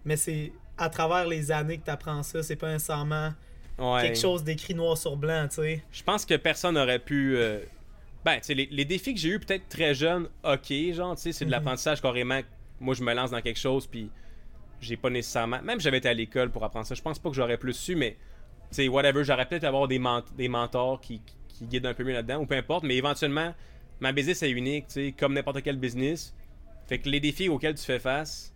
mais c'est à travers les années que tu apprends ça. C'est pas nécessairement Ouais. quelque chose d'écrit noir sur blanc, tu sais. Je pense que personne n'aurait pu. euh, Ben, tu sais, les, les défis que j'ai eu peut-être très jeune, ok, genre, tu sais, c'est de Mhm. l'apprentissage carrément. Moi, je me lance dans quelque chose, puis j'ai pas nécessairement. Même j'avais été à l'école pour apprendre ça, je pense pas que j'aurais plus su, mais, tu sais, whatever, j'aurais peut-être avoir des, ment- des mentors qui, qui guident un peu mieux là-dedans, ou peu importe, mais éventuellement, ma business est unique, tu sais, comme n'importe quel business. Fait que les défis auxquels tu fais face,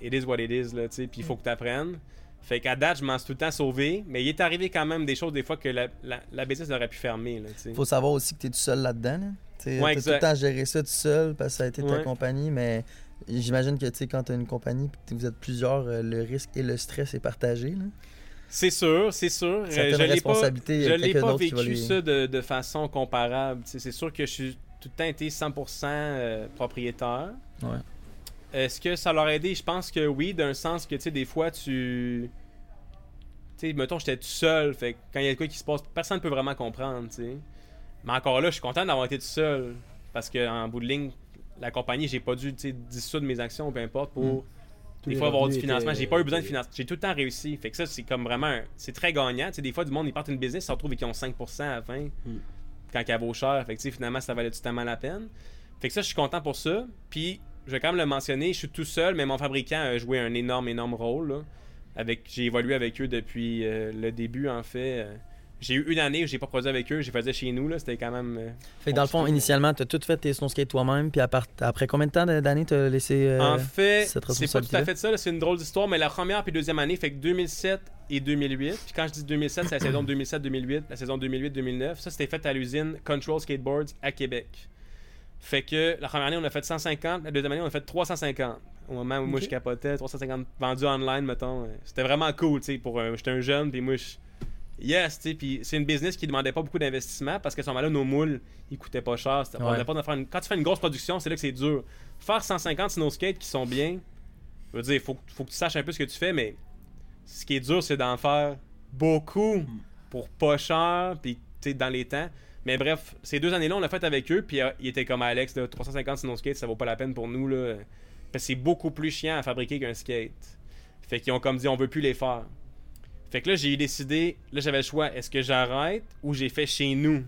it is what it is, là, tu sais, puis il faut que tu apprennes. Fait qu'à date, je m'en suis tout le temps sauvé, mais il est arrivé quand même des choses des fois que la, la, la business aurait pu fermer, là, tu sais. Faut savoir aussi que tu es tout seul là-dedans. Là. Tu Ouais, tout le temps géré ça tout seul parce que ça a été ta compagnie, mais j'imagine que tu sais, quand tu as une compagnie et vous êtes plusieurs, euh, le risque et le stress est partagé. là. C'est sûr, c'est sûr. Euh, Certaines je l'ai pas, je l'ai pas vécu les- ça de, de façon comparable. C'est sûr que je suis tout le temps été 100% euh, propriétaire. Ouais. Est-ce que ça leur a aidé? Je pense que oui, d'un sens que, tu sais, des fois, tu... Tu sais, mettons, j'étais tout seul, fait quand il y a quoi qui se passe, personne ne peut vraiment comprendre, tu sais. Mais encore là, je suis content d'avoir été tout seul. parce qu'en bout de ligne, la compagnie, j'ai pas dû dissoudre mes actions, peu importe, pour Mm. Tous des fois avoir du financement. J'ai pas eu besoin de étaient- financement. J'ai tout le temps réussi. Fait que ça, c'est comme vraiment. C'est très gagnant. Sais, des fois, du monde, ils partent une business, ils se retrouvent et qu'ils ont 5% à la fin. Mm. Quand elle vaut cher. Fait que finalement, ça valait tellement la peine? Fait que ça, je suis content pour ça. Puis, je vais quand même le mentionner, je suis tout seul, mais mon fabricant a joué un énorme, énorme rôle. là. Avec, j'ai évolué avec eux depuis euh, le début, en fait. Euh, J'ai eu une année où j'ai pas produit avec eux, j'ai faisais chez nous, là. C'était quand même. euh, Fait que dans le fond, initialement, tu as tout fait tes snow skates toi-même, puis part- après combien de temps d'années t'as laissé. euh, En fait, c'est pas tout à fait ça, c'est une drôle d'histoire, mais la première puis deuxième année, fait que 2007 et 2008. Puis quand je dis 2007, c'est la saison 2007-2008, la saison 2008-2009. Ça, c'était fait à l'usine Control Skateboards à Québec. Fait que la première année, on a fait 150, la deuxième année, on a fait 350. Au moment où moi, Ok. je capotais, 350 vendus online, mettons. C'était vraiment cool, tu sais, pour J'étais un jeune, puis moi, je... Yes, tu sais, puis c'est une business qui demandait pas beaucoup d'investissement parce qu'à ce moment-là, nos moules, ils coûtaient pas cher. On Ouais. pas de faire une- Quand tu fais une grosse production, c'est là que c'est dur. Faire 150 snow skates qui sont bien, je veux dire, faut, que- faut que tu saches un peu ce que tu fais, mais ce qui est dur, c'est d'en faire beaucoup pour pas cher, puis tu sais, dans les temps. Mais bref, ces deux années-là, on l'a fait avec eux, puis euh, ils étaient comme Alex, là, 350 snow skates, ça vaut pas la peine pour nous, là. Parce que c'est beaucoup plus chiant à fabriquer qu'un skate. Fait qu'ils ont comme dit, on veut plus les faire. Fait que là, j'ai décidé, là, j'avais le choix, est-ce que j'arrête ou j'ai fait chez nous?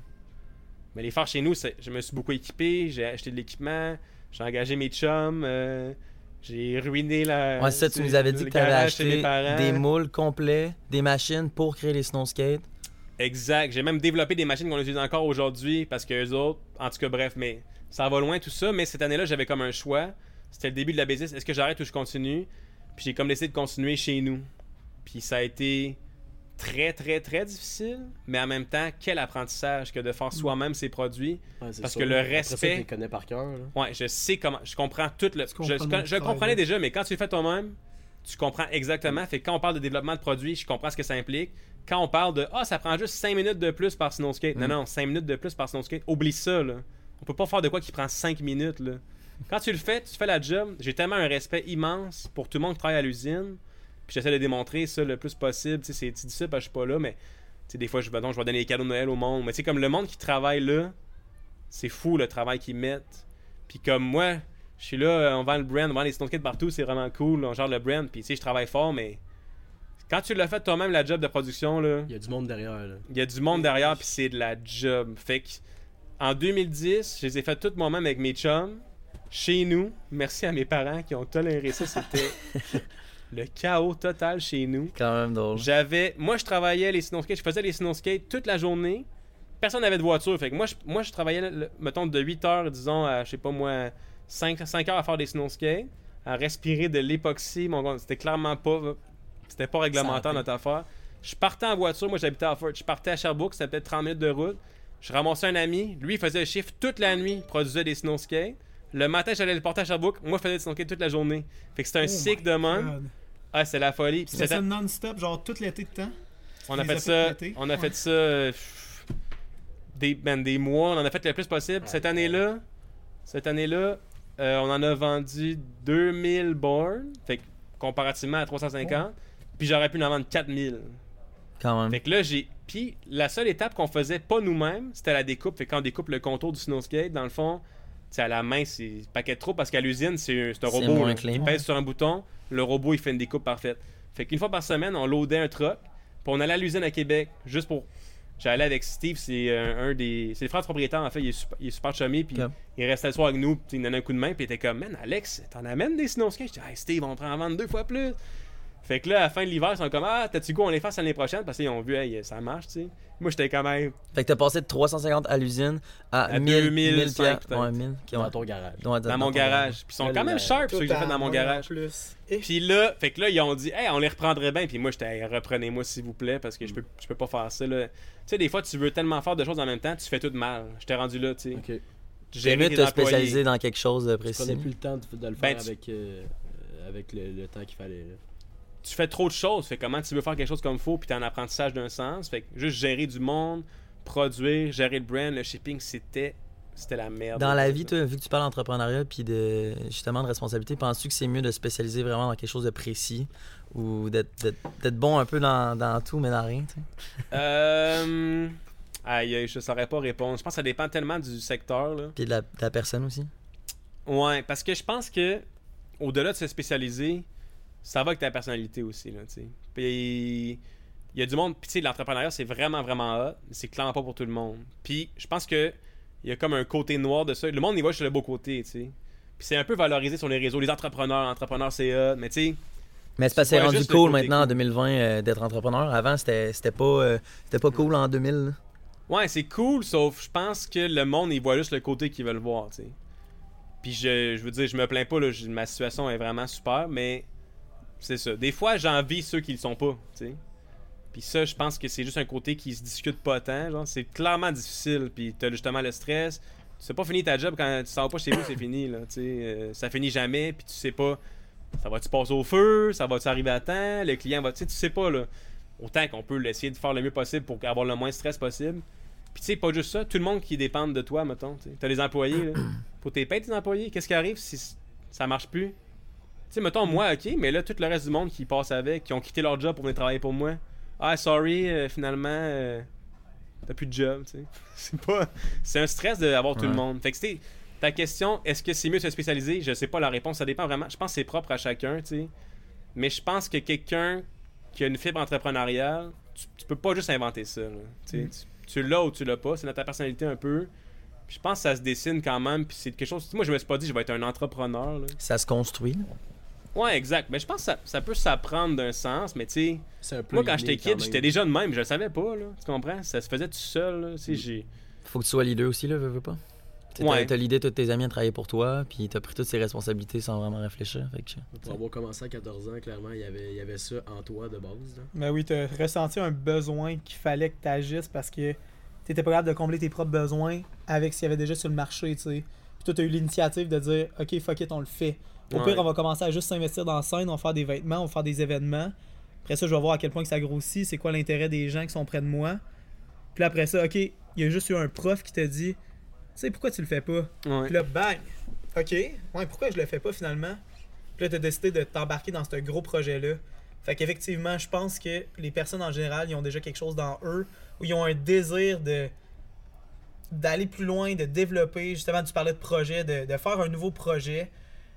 Mais les faire chez nous, je me suis beaucoup équipé, j'ai acheté de l'équipement, j'ai engagé mes chums, euh, j'ai ruiné la. Ouais, ça, tu nous avais dit que tu avais acheté des moules complets, des machines pour créer les snow skates. Exact. J'ai même développé des machines qu'on utilise encore aujourd'hui parce que les autres, en tout cas, bref, mais ça va loin tout ça. Mais cette année-là, j'avais comme un choix. C'était le début de la business. Est-ce que j'arrête ou je continue? Puis j'ai comme décidé de continuer chez nous. Puis ça a été très, très, très difficile. Mais en même temps, quel apprentissage que de faire soi-même ses produits. Ouais, Parce sûr. que le respect- les connais par cœur. là. Ouais, je sais comment. Je comprends tout le. Tu comprends je je, je comprenais déjà, mais quand tu le fais toi-même, tu comprends exactement. Fait que quand on parle de développement de produits, je comprends ce que ça implique. Quand on parle de Ah, ça prend juste 5 minutes de plus par snow skate. Non, Mm. non, 5 minutes de plus par snow skate. Oublie ça, là. On peut pas faire de quoi qui prend 5 minutes, là. Quand tu le fais, tu fais la job. J'ai tellement un respect immense pour tout le monde qui travaille à l'usine. Puis j'essaie de démontrer ça le plus possible. Tu sais, c'est ça parce que je suis pas là, mais tu sais, des fois, je, je vais donner des cadeaux de Noël au monde. Mais tu sais, comme le monde qui travaille là, c'est fou le travail qu'ils mettent. Puis comme moi, je suis là, euh, on vend le brand, on vend les skates partout, c'est vraiment cool, on gère le brand. Puis tu sais, je travaille fort, mais quand tu l'as fait toi-même, la job de production, là, Il y a du monde derrière. Là. il y a du monde derrière, puis c'est de la job. Fait que, en 2010, je les ai fait toutes moi-même avec mes chums, chez nous. Merci à mes parents qui ont toléré ça. C'était le chaos total chez nous. Quand même drôle. J'avais. Moi, je travaillais les snow skates. Je faisais les snow skates toute la journée. Personne n'avait de voiture. Fait que moi, je, moi, je travaillais, le- mettons, de 8 heures, disons, à, je sais pas moi, 5, 5 heures à faire des snow skates, à respirer de l'époxy. Mon gars, c'était clairement pas. C'était pas réglementaire notre affaire. Je partais en voiture. Moi, j'habitais à Fort. Je partais à Sherbrooke. C'était peut-être 30 minutes de route. Je ramassais un ami. Lui, il faisait le chiffre toute la nuit. Il produisait des snow skates. Le matin, j'allais le porter à Sherbrooke. Moi, je faisais des toute la journée. Fait que c'était un Oh cycle de même. Ah, c'est la folie. C'était c'était- ça non-stop, genre tout l'été de temps? on a fait ça, on a Ouais. fait ça des, ben, des mois, on en a fait le plus possible. Cette année-là, cette année-là, euh, on en a vendu 2000 boards, fait que comparativement à 350, puis j'aurais pu en vendre 4000. Quand même. Fait que là, j'ai puis la seule étape qu'on faisait pas nous-mêmes, c'était la découpe. Fait que quand on découpe le contour du snow skate, dans le fond, à la main, c'est paquet de trop parce qu'à l'usine, c'est c'est un C'est robot. là. pèse sur un bouton, le robot, il fait une découpe parfaite. Fait qu'une fois par semaine, on loadait un truck, puis on allait à l'usine à Québec, juste pour. J'allais avec Steve, c'est euh, un des. C'est le frère propriétaire, en fait, il est super, il est super chumé, puis il restait le soir avec nous, puis il nous donnait un coup de main, puis il était comme, man, Alex, t'en amènes des snow skates? Je dis, hey, Steve, on prend en vendre deux fois plus. Fait que là, à la fin de l'hiver, ils sont comme, ah, t'as-tu goût, on les fasse l'année prochaine, parce qu'ils ont vu, hey, ça marche, tu sais. Moi, j'étais quand même. Fait que t'as passé de 350 à l'usine à, À 1000, 2005 1000 piastres. peut-être. Ouais, 1000. ok, Dans ouais. ton garage. Dans mon garage. Puis ils sont Là, quand même sharp, ceux que j'ai fait dans mon garage. Plus. Puis là, fait que là, ils ont dit, hey, on les reprendrait bien. Puis moi, j'étais, Hey, reprenez-moi s'il vous plaît, parce que je peux, je peux pas faire ça. là. Tu sais, des fois, tu veux tellement faire de choses en même temps, tu fais tout mal. J'étais rendu là, tu sais. Ok. C'est Gérer mieux de te spécialiser dans quelque chose de Tu précis? prenais plus le temps de, de le Ben, faire tu- avec, euh, avec le, le temps qu'il fallait. Tu fais trop de choses. Fait comment tu veux faire quelque chose comme faut, puis t'es en apprentissage d'un sens. Fait que juste gérer du monde, produire, gérer le brand, le shipping, c'était, c'était la merde. Dans la vie, toi, vu que tu parles d'entrepreneuriat puis de justement de responsabilité, penses-tu que c'est mieux de spécialiser vraiment dans quelque chose de précis ou d'être, bon un peu dans, dans tout mais dans rien, tu sais? Euh, Aïe, aïe, je saurais pas répondre. Je pense que ça dépend tellement du secteur. Là. Puis de la, de la personne aussi? Ouais, parce que je pense que au-delà de se spécialiser, ça va avec ta personnalité aussi. Là, tu sais. Puis il y a du monde. Puis tu sais, l'entrepreneuriat, c'est vraiment, vraiment hot. mais C'est clairement pas pour tout le monde. Puis je pense que il y a comme un côté noir de ça. Le monde y voit sur le beau côté, tu sais. Puis c'est un peu valorisé sur les réseaux. Les entrepreneurs, entrepreneurs, c'est hot. Mais tu sais, Mais c'est parce que c'est rendu cool maintenant en cool. 2020 euh, d'être entrepreneur. Avant, c'était c'était pas, euh, c'était pas cool en 2000. là. Ouais, c'est cool, sauf je pense que le monde, il voit juste le côté qu'ils veulent voir, tu sais. Puis je, je veux dire, je me plains pas, là, je- ma situation est vraiment super, mais c'est ça. Des fois, j'envie ceux qui le sont pas, tu sais. Puis ça, je pense que c'est juste un côté qui se discute pas tant, genre. C'est clairement difficile, puis t'as justement le stress. Tu sais pas finir ta job quand tu sors pas chez vous, c'est fini, là, tu sais. Euh, ça finit jamais, puis tu sais pas, ça va-tu passer au feu, ça va-tu arriver à temps, le client va, tu sais, tu sais pas, là. Autant qu'on peut essayer de faire le mieux possible pour avoir le moins de stress possible. Puis tu sais, pas juste ça, tout le monde qui dépend de toi, mettons. T'as des employés, là. Faut t'es payes tes employés. Qu'est-ce qui arrive si ça marche plus? Tu sais, mettons, moi, ok, mais là, tout le reste du monde qui passe avec, qui ont quitté leur job pour venir travailler pour moi. Ah, sorry, euh, finalement, euh, t'as plus de job, tu sais. C'est pas. C'est un stress d'avoir tout le monde. Fait que, tu sais, ta question, est-ce que c'est mieux de se spécialiser? Je sais pas la réponse, ça dépend vraiment. Je pense que c'est propre à chacun, tu sais. Mais je pense que quelqu'un qui a une fibre entrepreneuriale, tu, tu peux pas juste inventer ça. là. Tu sais, Mm. tu- tu l'as ou tu l'as pas, c'est dans ta personnalité un peu. Puis je pense que ça se dessine quand même, puis c'est quelque chose. Moi, je me suis pas dit, je vais être un entrepreneur. Là. Ça se construit. Ouais, exact. Mais je pense que ça, ça peut s'apprendre d'un sens, mais tu sais, C'est un peu moi, quand j'étais kid, j'étais déjà de même, je le savais pas, là. Tu comprends? Ça se faisait tout seul, là. Tu sais, j'ai. Faut que tu sois leader aussi, là, veux, veux pas? Ouais. T'as t'as l'idée de tous tes amis à travailler pour toi, puis t'as pris toutes ces responsabilités sans vraiment réfléchir. Fait que, Pour avoir commencé à 14 ans, clairement, il y avait, il y avait ça en toi de base. Là. Mais oui, tu as ressenti un besoin qu'il fallait que tu agisses parce que tu pas capable de combler tes propres besoins avec ce qu'il y avait déjà sur le marché, tu sais. Puis toi, tu as eu l'initiative de dire OK, fuck it, on le fait. Au Ouais. pire, on va commencer à juste s'investir dans la scène, on va faire des vêtements, on va faire des événements. Après ça, je vais voir à quel point que ça grossit, c'est quoi l'intérêt des gens qui sont près de moi. Puis après ça, OK, il y a juste eu un prof qui t'a dit Tu sais, pourquoi tu le fais pas? Ouais. puis là, bang! OK. Ouais, pourquoi je le fais pas finalement? Puis là, t'as décidé de t'embarquer dans ce gros projet-là. Fait qu'effectivement, je pense que les personnes en général, ils ont déjà quelque chose dans eux où ils ont un désir de d'aller plus loin, de développer. Justement, tu parlais de projet, de, de faire un nouveau projet.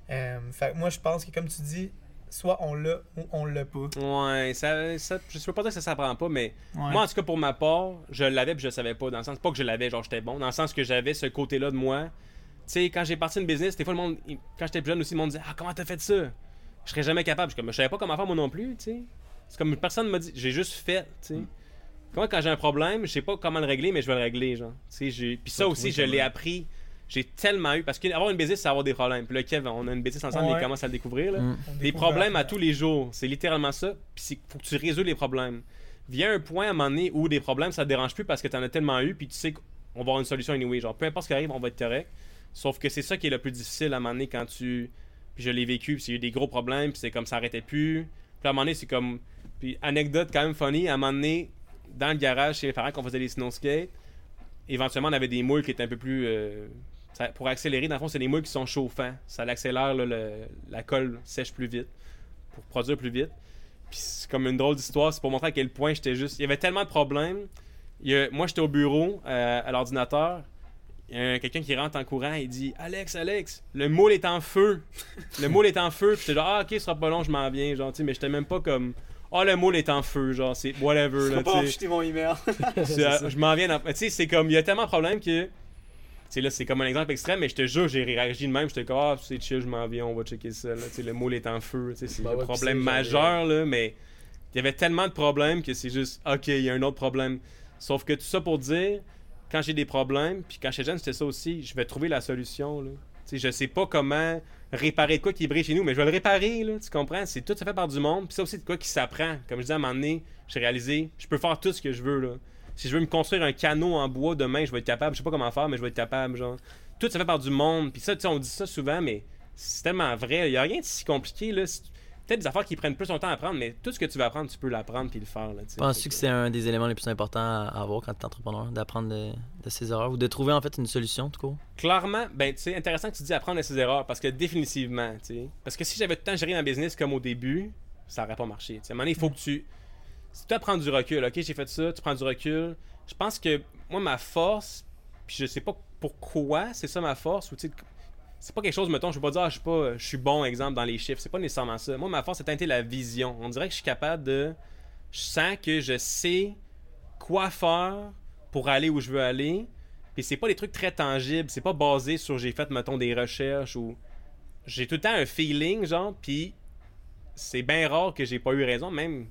Euh, fait moi, je pense que comme tu dis, soit on l'a ou on l'a pas. Ouais, ça, ça, je peux pas dire que ça s'apprend pas, mais Ouais. moi, en tout cas, pour ma part, je l'avais puis je le savais pas. Dans le sens, pas que je l'avais, genre j'étais bon, dans le sens que j'avais ce côté-là de moi. Tu sais, quand j'ai parti une business, des fois, le monde, quand j'étais plus jeune aussi, le monde disait Ah, comment t'as fait ça Je serais jamais capable. Je, comme, je savais pas comment faire moi non plus, tu sais. C'est comme personne m'a dit, j'ai juste fait, tu sais. Comment, quand j'ai un problème, je sais pas comment le régler, mais je vais le régler, genre. Tu sais, j'ai- Puis ça aussi, je l'ai appris. J'ai tellement eu. Parce qu'avoir une business, c'est avoir des problèmes. Puis là, Kev, on a une business ensemble, Ouais. il commence à le découvrir, là. Mm. Des problèmes à tous les jours. C'est littéralement ça. Puis il faut que tu résous les problèmes. Vient un point à un moment donné où des problèmes, ça te dérange plus parce que tu en as tellement eu, puis tu sais qu'on va avoir une solution anyway. Genre, peu importe ce qui arrive, on va être correct. Sauf que c'est ça qui est le plus difficile à un moment donné quand tu. Puis je l'ai vécu, puis il y a eu des gros problèmes, puis c'est comme ça arrêtait plus. Puis à un moment donné, c'est comme. Puis anecdote quand même funny, à un moment donné, dans le garage chez les parents, qu'on faisait des snow skates, éventuellement, on avait des moules qui étaient un peu plus. euh, ça- pour accélérer, dans le fond, c'est des moules qui sont chauffants. Ça l'accélère, la colle sèche plus vite pour produire plus vite. Puis c'est comme une drôle d'histoire, c'est pour montrer à quel point j'étais juste. Il y avait tellement de problèmes. Il y a- Moi, j'étais au bureau, euh, à l'ordinateur. Il y a quelqu'un qui rentre en courant et dit Alex, Alex, le moule est en feu. Le moule est en feu. Puis j'étais genre, ah, ok, ce sera pas long, je m'en viens. Genre, mais j'étais même pas comme, ah, le moule est en feu. Genre, c'est whatever. Vas pas mon email. Euh, je m'en viens dans- Tu sais, c'est comme. Il y a tellement de problèmes que. Sais, là, c'est comme un exemple extrême, mais je te jure, j'ai réagi de même. J'étais comme, ah, c'est chill, je m'en viens, on va checker ça. Là. Le moule est en feu. C'est Bah un ouais, problème majeur, là, mais il y avait tellement de problèmes que c'est juste, ok, il y a un autre problème. Sauf que tout ça pour dire, quand j'ai des problèmes, puis quand j'étais jeune, c'était ça aussi, je vais trouver la solution. Là. Tu sais, je sais pas comment réparer de quoi qui brille chez nous, mais je vais le réparer, là, tu comprends? C'est tout ça fait par du monde, puis ça aussi de quoi qui s'apprend. Comme je disais à un moment donné, j'ai réalisé, je peux faire tout ce que je veux, là. Si je veux me construire un canot en bois demain, je vais être capable. Je sais pas comment faire, mais je vais être capable, genre. Tout ça fait par du monde, puis ça, tu sais, on dit ça souvent, mais c'est tellement vrai. Il y a rien de si compliqué, là. C'est- Peut-être des affaires qui prennent plus longtemps à apprendre, mais tout ce que tu veux apprendre, tu peux l'apprendre puis le faire. Penses-tu Fait que c'est un des éléments les plus importants à avoir quand tu es entrepreneur, d'apprendre de, de ses erreurs ou de trouver en fait une solution, tout court? Clairement, ben, sais, intéressant que tu dis apprendre de ses erreurs parce que définitivement, tu sais. Parce que si j'avais tout le temps géré un business comme au début, ça aurait pas marché. tu sais. À un moment donné, il faut que tu. Si tu apprends du recul, ok, j'ai fait ça, tu prends du recul, je pense que moi, ma force, puis je sais pas pourquoi c'est ça ma force, ou tu sais, c'est pas quelque chose, mettons, je vais pas dire, ah, je suis pas, je suis bon, exemple, dans les chiffres. C'est pas nécessairement ça. Moi, ma force, c'est la vision. On dirait que je suis capable de. Je sens que je sais quoi faire pour aller où je veux aller. Puis c'est pas des trucs très tangibles. C'est pas basé sur j'ai fait, mettons, des recherches ou. J'ai tout le temps un feeling, genre, puis c'est bien rare que j'ai pas eu raison. Même,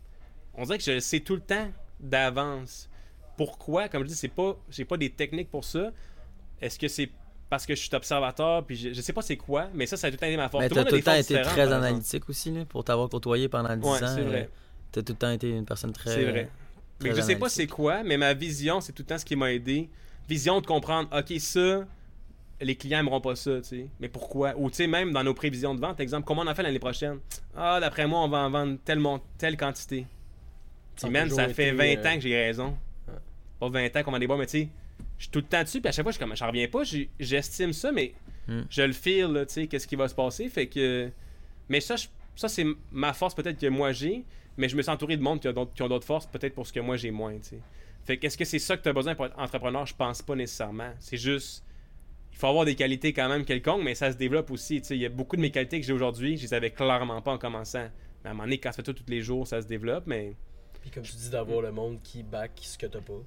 on dirait que je le sais tout le temps d'avance. Pourquoi? Comme je dis, c'est pas, j'ai pas des techniques pour ça. Est-ce que c'est parce que je suis observateur, puis je, je sais pas c'est quoi, mais ça, ça a tout le temps été ma force. Mais Tout t'as tout des le temps été très analytique aussi, là, pour t'avoir côtoyé pendant 10 Ouais, ans. c'est vrai. euh, T'as tout le temps été une personne très. C'est vrai. Mais je sais pas c'est quoi, mais ma vision, c'est tout le temps ce qui m'a aidé. Vision de comprendre, ok, ça, les clients n'aimeront pas ça, tu sais. Mais pourquoi? Ou tu sais, même dans nos prévisions de vente, exemple, comment on en fait l'année prochaine? Ah, d'après moi, on va en vendre telle, telle quantité. Ça Puis a man, toujours ça fait été, 20 euh, ans que j'ai raison. Pas 20 ans qu'on vend des mais tu sais, je suis tout le temps dessus, puis à chaque fois, je comme, j'en reviens pas, j'estime ça, mais Hmm. je le feel, tu sais, qu'est-ce qui va se passer. Fait que. Mais ça, je- ça c'est ma force peut-être que moi j'ai, mais je me suis entouré de monde qui, a qui ont d'autres forces, peut-être pour ce que moi j'ai moins, tu sais. Fait que est-ce que c'est ça que tu as besoin pour être entrepreneur? Je pense pas nécessairement. C'est juste. Il faut avoir des qualités quand même quelconques, mais ça se développe aussi. tu sais. Il y a beaucoup de mes qualités que j'ai aujourd'hui, je les avais clairement pas en commençant. Mais à un moment donné, quand ça fait tout tous les jours, ça se développe, mais Puis comme tu dis, d'avoir le monde qui back ce que t'as pas.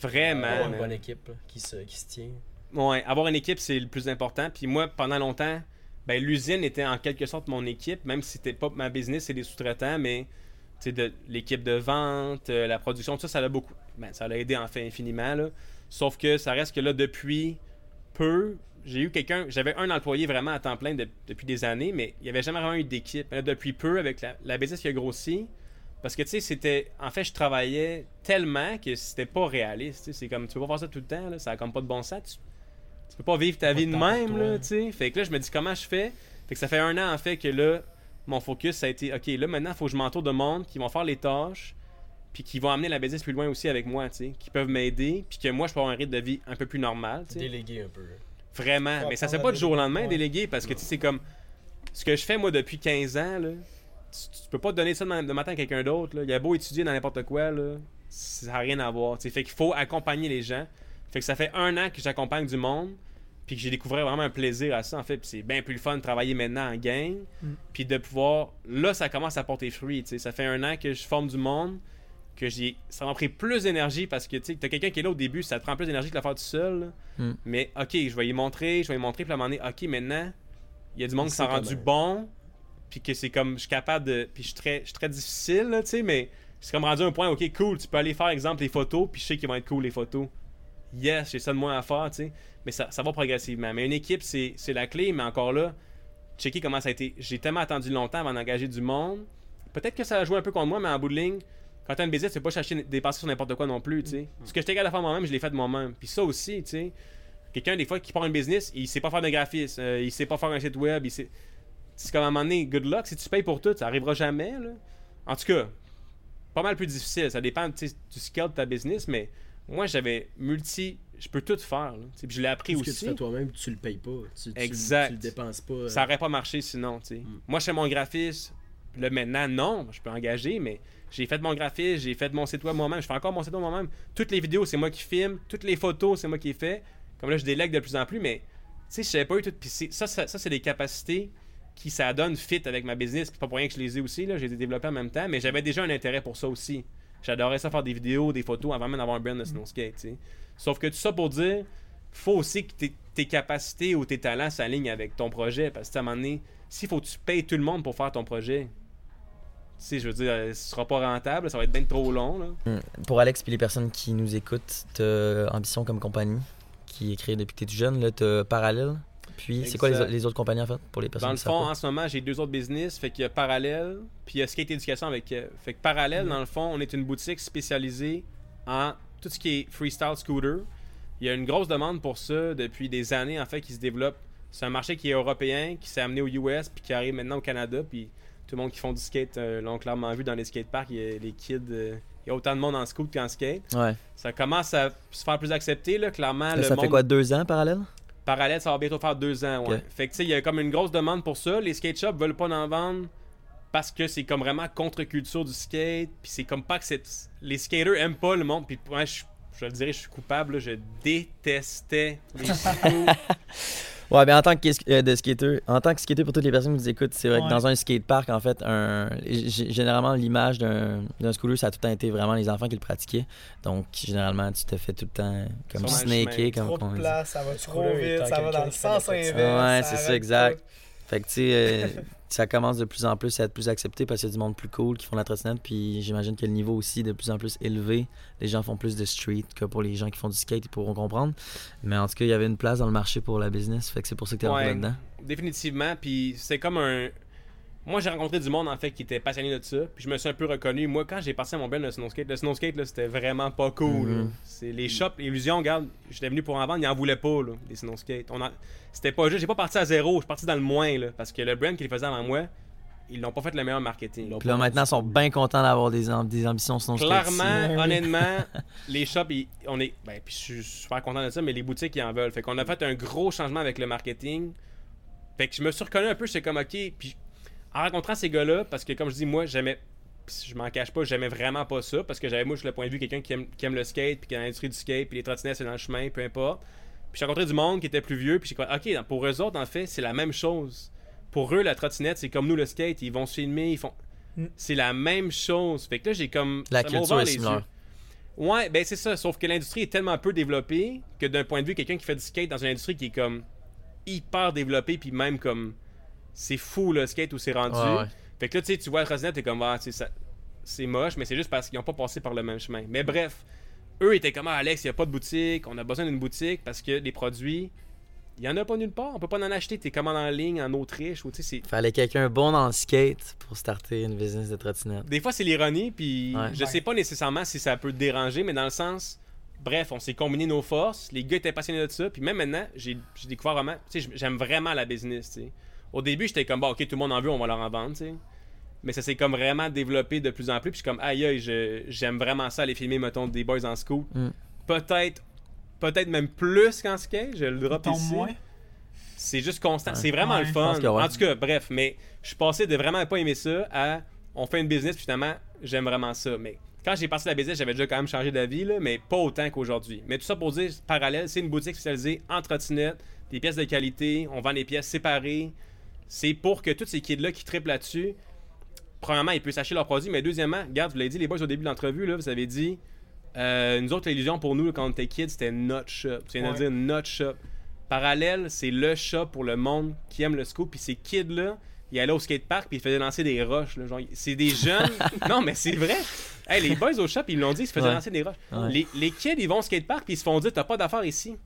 vraiment. Avoir une man. bonne équipe là, qui, se, qui se tient. Ouais, avoir une équipe, c'est le plus important. Puis moi, pendant longtemps, ben, l'usine était en quelque sorte mon équipe, même si c'était pas ma business, c'est des sous-traitants, mais de l'équipe de vente, euh, la production, tout ça, ça l'a beaucoup. Ben, ça l'a aidé en fait infiniment. Là. Sauf que ça reste que là, depuis peu, j'ai eu quelqu'un. J'avais un employé vraiment à temps plein de- depuis des années, mais il n'y avait jamais vraiment eu d'équipe. Depuis peu, avec la, la business qui a grossi, parce que tu sais, c'était. En fait, je travaillais tellement que c'était pas réaliste. C'est comme, tu peux pas faire ça tout le temps, là, ça a comme pas de bon sens. Tu, tu peux pas vivre ta Pas vie de même, là, tu sais. Fait que là, je me dis, comment je fais? Fait que ça fait un an, en fait, que là, mon focus, ça a été, OK, là, maintenant, il faut que je m'entoure de monde qui vont faire les tâches, puis qui vont amener la business plus loin aussi avec moi, tu sais, qui peuvent m'aider, puis que moi, je peux avoir un rythme de vie un peu plus normal, tu sais. Déléguer un peu. Vraiment. Mais ça se fait apprendre pas du jour au lendemain, déléguer, parce que tu sais, c'est comme. Ce que je fais, moi, depuis 15 ans, là, tu, tu peux pas donner ça de de matin à quelqu'un d'autre. là. Il a beau étudier dans n'importe quoi, là, ça n'a rien à voir. tu sais. Fait qu'il faut accompagner les gens. Fait que ça fait un an que j'accompagne du monde, puis que j'ai découvert vraiment un plaisir à ça, en fait. Puis c'est bien plus le fun de travailler maintenant en gang, Mm. puis de pouvoir. Là, ça commence à porter fruit. tu sais. Ça fait un an que je forme du monde que j'ai ça m'a pris plus d'énergie parce que tu sais t'as quelqu'un qui est là au début ça te prend plus d'énergie que de le faire tout seul. Mm. mais ok je vais y montrer je vais y montrer puis à un moment donné ok maintenant il y a du monde qui s'en sait rendu bon puis que c'est comme je suis capable de puis je suis très je suis très difficile tu sais mais c'est comme rendu un point ok cool tu peux aller faire exemple les photos puis je sais qu'ils vont être cool les photos yes j'ai ça de moins à faire tu sais mais ça, ça va progressivement mais une équipe c'est c'est la clé mais encore là checker comment ça a été j'ai tellement attendu longtemps avant d'engager du monde peut-être que ça a joué un peu contre moi mais en bout de ligne quand t'as une business, tu peux pas chercher dépenser sur n'importe quoi non plus, tu sais. Ce que j'étais capable de faire moi-même, je l'ai fait de moi-même. Puis ça aussi, tu sais. Quelqu'un, des fois, qui part une business, il sait pas faire de graphisme, euh, il sait pas faire un site web, il sait. C'est comme à un moment donné, good luck, si tu payes pour tout, ça arrivera jamais, là. En tout cas, pas mal plus difficile. Ça dépend tu du scale de ta business, mais moi, j'avais multi. Je peux tout faire, là. Tu puis je l'ai appris ce que aussi. tu fais toi-même, tu le payes pas. Tu, tu- Exact. Tu, le dépenses pas. euh, Ça aurait pas marché sinon, tu. Mm. Moi, je fais mon graphisme. Là, maintenant, non, je peux engager, mais j'ai fait mon graphisme, j'ai fait mon site web moi-même, je fais encore mon site web moi-même. Toutes les vidéos, c'est moi qui filme, toutes les photos, c'est moi qui les fais. Comme là, je délègue de plus en plus, mais tu sais, je savais pas eu tout. Puis c'est- ça, ça, ça, c'est des capacités qui, ça donne fit avec ma business. Pas pour rien que je les ai aussi, là, j'ai développé en même temps, mais j'avais déjà un intérêt pour ça aussi. J'adorais ça faire des vidéos, des photos avant même d'avoir un brand de snow skate. Sauf que tout ça pour dire, faut aussi que tes, capacités ou tes talents s'alignent avec ton projet. Parce que à un moment donné, s'il faut que tu payes tout le monde pour faire ton projet, tu sais, je veux dire, euh, ce sera pas rentable, ça va être bien trop long. Hmm. Pour Alex puis les personnes qui nous écoutent, t'as Ambition comme compagnie qui est créée depuis que t'es tout jeune. T'as Parallèle? Puis, c'est quoi les, autres compagnies en fait pour les personnes Dans le fond, en ce moment, j'ai deux autres business. Fait qu'il y a Parallèle, puis il y a Skate Éducation avec Kev. Fait que Parallèle, Mhm. dans le fond, on est une boutique spécialisée en tout ce qui est freestyle scooter. Il y a une grosse demande pour ça depuis des années, en fait, qui se développe. C'est un marché qui est européen, qui s'est amené aux US, puis qui arrive maintenant au Canada. Puis tout le monde qui font du skate euh, l'ont clairement vu dans les skateparks. Il y a les kids. euh, il y a autant de monde en scoot qu'en skate. Ouais. Ça commence à se faire plus accepté, là, clairement. Là, le ça fait quoi, deux ans Parallèle? Parallèle, ça va bientôt faire deux ans, ouais. Fait que tu sais, il y a comme une grosse demande pour ça. Les skate shops veulent pas en vendre parce que c'est comme vraiment contre-culture du skate. Puis c'est comme pas que c'est. Les skaters aiment pas le monde. Puis ouais, je je le dirais, je suis coupable, là, je détestais les. Ouais, ben en tant que euh, de skater, en tant que skater pour toutes les personnes qui nous écoutent, c'est vrai Ouais. que dans un skatepark, en fait, un, généralement l'image d'un d'un scooter, ça a tout le temps été vraiment les enfants qui le pratiquaient. Donc généralement, tu te fais tout le temps comme snaker, comme Trop on de dit. place, ça va trop vite, ça va dans le sens inverse. Ouais, c'est ça, exact. Fait que tu sais, euh, ça commence de plus en plus à être plus accepté parce qu'il y a du monde plus cool qui font la trottinette. Puis j'imagine que le niveau aussi est de plus en plus élevé. Les gens font plus de street que pour les gens qui font du skate, ils pourront comprendre. Mais en tout cas, il y avait une place dans le marché pour la business. Fait que c'est pour ça que t'es rentré Ouais. là-dedans. Définitivement. Puis c'est comme un. Moi, j'ai rencontré du monde en fait qui était passionné de ça. Puis je me suis un peu reconnu. Moi, quand j'ai passé à mon bel de snowskate, le snowskate, là, c'était vraiment pas cool. Mhm. C'est les shops, Illusion, regarde, j'étais venu pour en vendre, ils en voulaient pas, là, des snowskates. On en- C'était pas juste, j'ai pas parti à zéro, je suis parti dans le moins, là, parce que le brand qui les faisait avant moi, ils n'ont pas fait le meilleur marketing. Puis là, maintenant, ils sont bien contents d'avoir des, am- des ambitions ici. Clairement, Oui. honnêtement, les shops, ils- on est. Ben, puis je suis super content de ça, mais les boutiques, ils en veulent. Fait qu'on a fait un gros changement avec le marketing. Fait que je me suis reconnu un peu, c'est comme, ok. Puis en rencontrant ces gars-là, parce que comme je dis, moi, j'aimais. Je m'en cache pas, j'aimais vraiment pas ça parce que j'avais, moi, je suis le point de vue quelqu'un qui aime, qui aime le skate, puis qui dans l'industrie du skate, puis les trottinettes, c'est dans le chemin, peu importe. Puis j'ai rencontré du monde qui était plus vieux, puis j'ai dit, ok, pour eux autres, en fait, c'est la même chose. Pour eux, la trottinette, c'est comme nous, le skate, ils vont se filmer, ils font. Mm. C'est la même chose. Fait que là, j'ai comme. La ça culture est les similaire. yeux. Ouais, ben c'est ça. Sauf que l'industrie est tellement peu développée que d'un point de vue, quelqu'un qui fait du skate dans une industrie qui est comme hyper développée, puis même comme. C'est fou le skate où c'est rendu. Ouais, ouais. Fait que là, tu sais, tu vois le trottinette, t'es comme, ah, ça- c'est moche, mais c'est juste parce qu'ils ont pas passé par le même chemin. Mais bref, eux étaient comme, ah, Alex, il n'y a pas de boutique, on a besoin d'une boutique parce que les produits, il y en a pas nulle part, on peut pas en acheter. T'es commandes en ligne en Autriche ou tu sais, c'est. Fallait quelqu'un bon dans le skate pour starter une business de trottinette. Des fois, c'est l'ironie, puis Ouais. je sais pas nécessairement si ça peut te déranger, mais dans le sens, bref, on s'est combiné nos forces, les gars étaient passionnés de ça, puis même maintenant, j'ai j'ai découvert vraiment, tu sais, j'aime vraiment la business, tu sais. Au début, j'étais comme, bon, ok, tout le monde en veut, on va leur en vendre, tu sais. Mais ça s'est comme vraiment développé de plus en plus, puis je suis comme, aïe aïe, je- j'aime vraiment ça, aller filmer, mettons, des boys en scoop. Mm. Peut-être, peut-être même plus qu'en skate, je le drop ici. moins. C'est juste constant. Ouais. C'est vraiment Ouais, le fun. pense que ouais. En tout cas, bref, mais je suis passé de vraiment pas aimer ça à on fait une business, puis finalement, j'aime vraiment ça. Mais quand j'ai passé la business, j'avais déjà quand même changé d'avis, là, mais pas autant qu'aujourd'hui. Mais tout ça pour dire, parallèle, c'est une boutique spécialisée en trottinette, des pièces de qualité, on vend des pièces séparées. C'est pour que tous ces kids-là qui triplent là-dessus, premièrement, ils puissent acheter leurs produits, mais deuxièmement, regarde, vous l'avez dit, les boys, au début de l'entrevue, là, vous avez dit, euh, nous autres, l'illusion pour nous, quand on était kids, c'était notre shop. Tu viens de dire notre shop. Parallèle, c'est le shop pour le monde qui aime le scoop. Puis ces kids-là, ils allaient au skatepark puis ils faisaient lancer des roches. là, genre, c'est des jeunes. non, mais c'est vrai. Hey, les boys au shop, ils l'ont dit, ils se faisaient Ouais. lancer des roches. Ouais. Les, les kids, ils vont au skatepark puis ils se font dire, t'as pas d'affaires ici.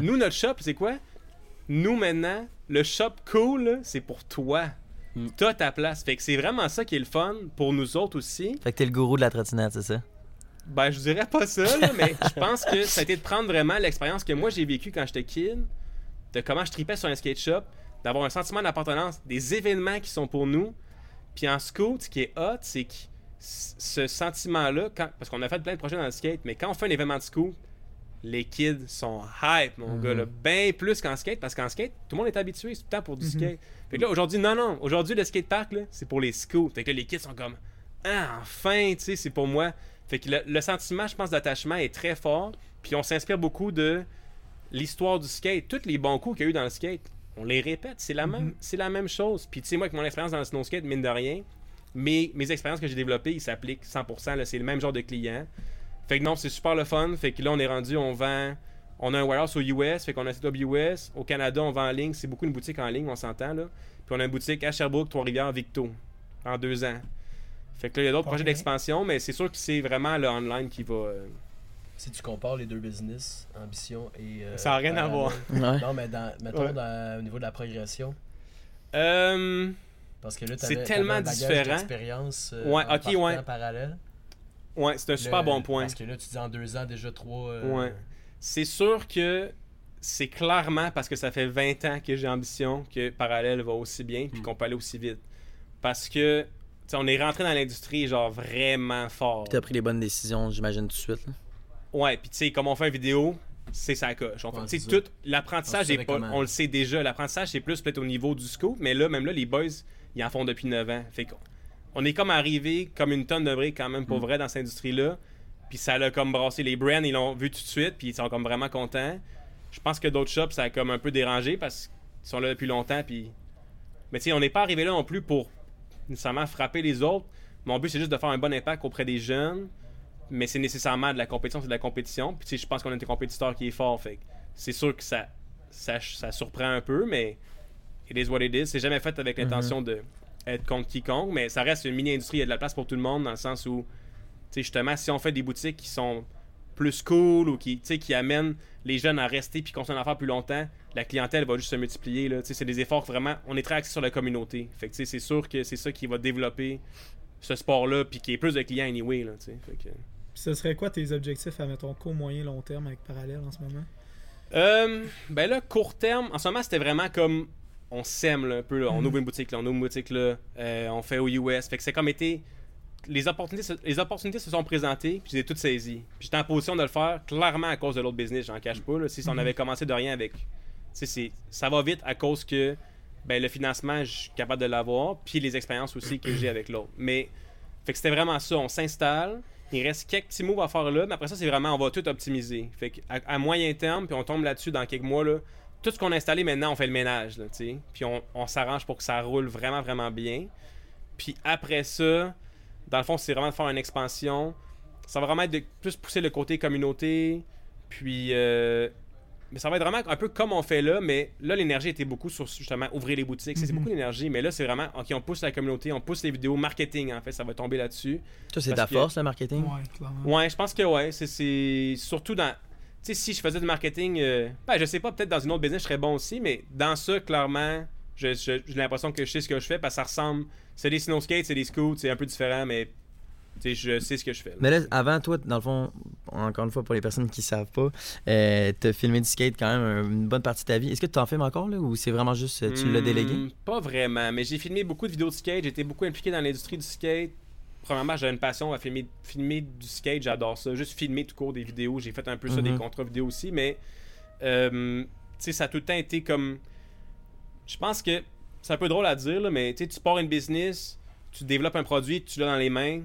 Nous, notre shop, c'est quoi? Nous, maintenant, le shop cool, c'est pour toi. Mm. T'as ta place. Fait que c'est vraiment ça qui est le fun pour nous autres aussi. Fait que t'es le gourou de la trottinette, c'est ça? Ben, je dirais pas ça, là, mais je pense que ça a été de prendre vraiment l'expérience que moi j'ai vécue quand j'étais kid, de comment je tripais sur un skate shop, d'avoir un sentiment d'appartenance, des événements qui sont pour nous. Puis en scout, ce qui est hot, c'est que ce sentiment-là, quand- parce qu'on a fait plein de projets dans le skate, mais quand on fait un événement de scout, les kids sont hype, mon gars, là, bien plus qu'en skate, parce qu'en skate, tout le monde est habitué, c'est tout le temps pour du Mhm. skate. Fait que là, aujourd'hui, non, non, aujourd'hui, le skatepark, c'est pour les scouts. Fait que là, les kids sont comme, ah, enfin, tu sais, c'est pour moi. Fait que le, le sentiment, je pense, d'attachement est très fort. Puis on s'inspire beaucoup de l'histoire du skate. Tous les bons coups qu'il y a eu dans le skate, on les répète. C'est la, même, Mhm. c'est la même chose. Puis tu sais, moi, avec mon expérience dans le snow skate, mine de rien, mes, mes expériences que j'ai développées, ils s'appliquent 100%. là, C'est le même genre de client. Fait que non, c'est super le fun. Fait que là, on est rendu, on vend. On a un warehouse aux US, fait qu'on a un setup US. Au Canada, on vend en ligne. C'est beaucoup une boutique en ligne, on s'entend là. Puis on a une boutique à Sherbrooke, Trois-Rivières, Victo, en deux ans. Fait que là, il y a d'autres projets d'expansion, mais c'est sûr que c'est vraiment le online qui va. euh, Si tu compares les deux business, ambition et. euh, Ça a rien à voir. Ouais. Non, mais dans, mettons Ouais. dans- au niveau de la progression. Euh, Parce que là, C'est t'avais- tellement différent. d'expérience, euh, Ouais, en ok, ouais. en parallèle. Ouais, c'est un super Le- bon point. Parce que là, tu dis en deux ans, déjà trois. euh, Ouais. C'est sûr que c'est clairement parce que ça fait 20 ans que j'ai ambition que Parallèle va aussi bien puis Mm. qu'on peut aller aussi vite. Parce que, tu sais, on est rentré dans l'industrie genre vraiment fort. Puis t'as pris les bonnes décisions, j'imagine, tout de suite. là. Ouais, puis tu sais, comme on fait une vidéo, c'est ça coche. On Ouais, tout l'apprentissage On est pas, on le sait déjà, l'apprentissage c'est plus peut-être au niveau du scope, mais là même là les boys, ils en font depuis 9 ans. Fait qu'on on est comme arrivé comme une tonne de briques quand même pour Mm. vrai dans cette industrie là. Puis ça l'a comme brassé. Les brands, ils l'ont vu tout de suite, puis ils sont comme vraiment contents. Je pense que d'autres shops, ça a comme un peu dérangé parce qu'ils sont là depuis longtemps, puis... Mais tu sais, on n'est pas arrivé là non plus pour nécessairement frapper les autres. Mon but, c'est juste de faire un bon impact auprès des jeunes, mais c'est nécessairement de la compétition, c'est de la compétition. Puis tu sais, je pense qu'on a un compétiteur qui est fort, fait c'est sûr que ça, ça, ça surprend un peu, mais it is what it is. C'est jamais fait avec l'intention de être contre quiconque, mais ça reste une mini-industrie. Il y a de la place pour tout le monde dans le sens où, tu sais, justement, si on fait des boutiques qui sont plus cool ou qui, tu sais, qui amènent les jeunes à rester puis continuer à faire plus longtemps, la clientèle va juste se multiplier. Là. Tu sais, C'est des efforts vraiment. On est très axé sur la communauté. Fait que tu sais, c'est sûr que c'est ça qui va développer ce sport-là puis qui est plus de clients anyway. Là, tu sais. Fait que- ce serait quoi tes objectifs à, mettons, court, moyen, long terme avec Parallèle en ce moment? Euh, ben là, court terme, en ce moment, c'était vraiment comme on sème là, un peu. là. On Mhm. ouvre une boutique là, on ouvre une boutique là, euh, on fait au US. Fait que c'est comme été. Les opportunités, se- les opportunités se sont présentées, puis j'ai toutes saisies. Puis j'étais en position de le faire, clairement à cause de l'autre business, j'en cache pas. là. Si on Mhm. avait commencé de rien avec. Ça va vite à cause que ben, le financement, je suis capable de l'avoir, puis les expériences aussi que j'ai avec l'autre. Mais, fait que c'était vraiment ça. On s'installe, il reste quelques petits moves à faire là, mais après ça, c'est vraiment, on va tout optimiser. Fait que à, à moyen terme, puis on tombe là-dessus dans quelques mois, là, tout ce qu'on a installé maintenant, on fait le ménage, là, tu sais. Puis on, on s'arrange pour que ça roule vraiment, vraiment bien. Puis après ça, dans le fond, c'est vraiment de faire une expansion. Ça va vraiment être de plus pousser le côté communauté. Puis, euh, mais ça va être vraiment un peu comme on fait là, mais là, l'énergie était beaucoup sur justement ouvrir les boutiques. C'est- C'est Mhm. beaucoup d'énergie, mais là, c'est vraiment, ok, on pousse la communauté, on pousse les vidéos, marketing, en fait, ça va tomber là-dessus. Toi, c'est que- force, le marketing? Ouais, clairement. Ouais, je pense que ouais. C'est- C'est surtout dans. Tu sais, si je faisais du marketing, euh, ben, je sais pas, peut-être dans une autre business, je serais bon aussi, mais dans ça, clairement, j'ai l'impression que je sais ce que je fais parce que ça ressemble. C'est des snow skates, c'est des scoots, c'est un peu différent, mais je sais ce que je fais. là. Mais là, avant, toi, dans le fond, encore une fois, pour les personnes qui savent pas, euh, t'as filmé du skate quand même une bonne partie de ta vie. Est-ce que tu t'en filmes encore, là, ou c'est vraiment juste, euh, tu l'as Hmm, délégué? Pas vraiment, mais j'ai filmé beaucoup de vidéos de skate, j'étais beaucoup impliqué dans l'industrie du skate. Premièrement, j'ai une passion à filmer, filmer du skate, j'adore ça. Juste filmer tout court des vidéos, j'ai fait un peu ça, des Mhm. contrats vidéo aussi, mais euh, tu sais, ça a tout le temps été comme. Je pense que c'est un peu drôle à dire, là, mais tu pars une business, tu développes un produit, tu l'as dans les mains.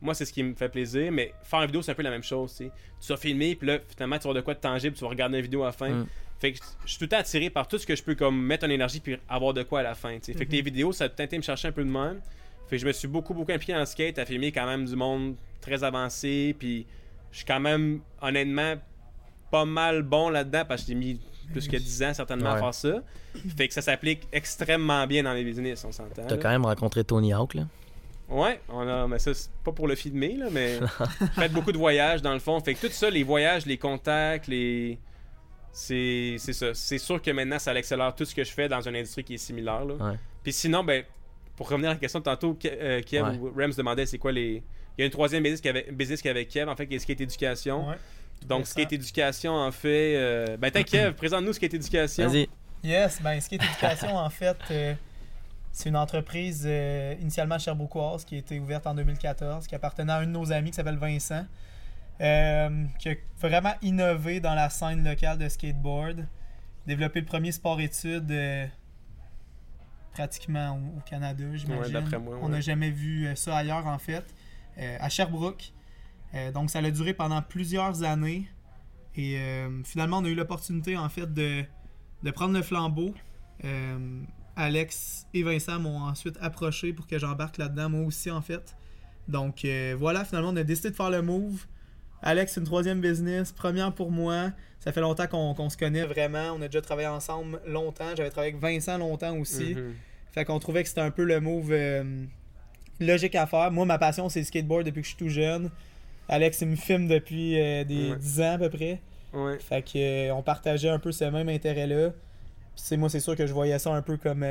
Moi, c'est ce qui me fait plaisir, mais faire une vidéo, c'est un peu la même chose. tu vas filmer, puis là, finalement, tu vas avoir de quoi de tangible, tu vas regarder une vidéo à la fin. Mm. Fait que je suis tout le temps attiré par tout ce que je peux comme mettre en énergie puis avoir de quoi à la fin. tu sais. Fait que Mhm. les vidéos, ça a tout le temps été me chercher un peu de même. Fait que je me suis beaucoup, beaucoup impliqué le skate, à filmer quand même du monde très avancé. Puis je suis quand même, honnêtement, pas mal bon là-dedans parce que j'ai mis plus que 10 ans certainement à faire ça. Fait que ça s'applique extrêmement bien dans les business, on s'entend. T'as quand même rencontré Tony Hawk, là? Ouais, on a, mais ça, c'est pas pour le filmer, là, mais fait beaucoup de voyages dans le fond. Fait que tout ça, les voyages, les contacts, les. C'est c'est ça. C'est sûr que maintenant, ça accélère tout ce que je fais dans une industrie qui est similaire. Là. Ouais. Puis sinon, ben, pour revenir à la question de tantôt, euh, Kev Ouais. ou Rams demandait c'est quoi les. Il y a une troisième business qui avait, business qui avait Kev, en fait, qui est Skate Éducation. Ouais. Donc. Skate Éducation, en fait. euh, Ben, t'as Kev, présente-nous Skate Éducation. Vas-y. Yes, ben Skate Éducation, en fait, euh, c'est une entreprise euh, initialement sherbrookeoise qui a été ouverte en 2014, qui appartenait à un de nos amis qui s'appelle Vincent, euh, qui a vraiment innové dans la scène locale de skateboard, développé le premier sport-études euh, pratiquement au, au Canada, j'imagine. d'après moi, On n'a jamais vu euh, ça ailleurs, en fait, euh, à Sherbrooke. Euh, donc, ça a duré pendant plusieurs années. Et finalement, on a eu l'opportunité, en fait, de, de prendre le flambeau. Alex et Vincent m'ont ensuite approché pour que j'embarque là-dedans, moi aussi, en fait. Donc, voilà, finalement, on a décidé de faire le move. Alex, une troisième business, première pour moi. Ça fait longtemps qu'on qu'on se connaît vraiment. On a déjà travaillé ensemble longtemps. J'avais travaillé avec Vincent longtemps aussi. Mhm. Fait qu'on trouvait que c'était un peu le move euh, logique à faire. Moi, ma passion, c'est le skateboard depuis que je suis tout jeune. Alex, il me filme depuis euh, des Ouais. 10 ans à peu près. Ouais. Fait que euh, on partageait un peu ce même intérêt-là. C'est moi, c'est sûr que je voyais ça un peu comme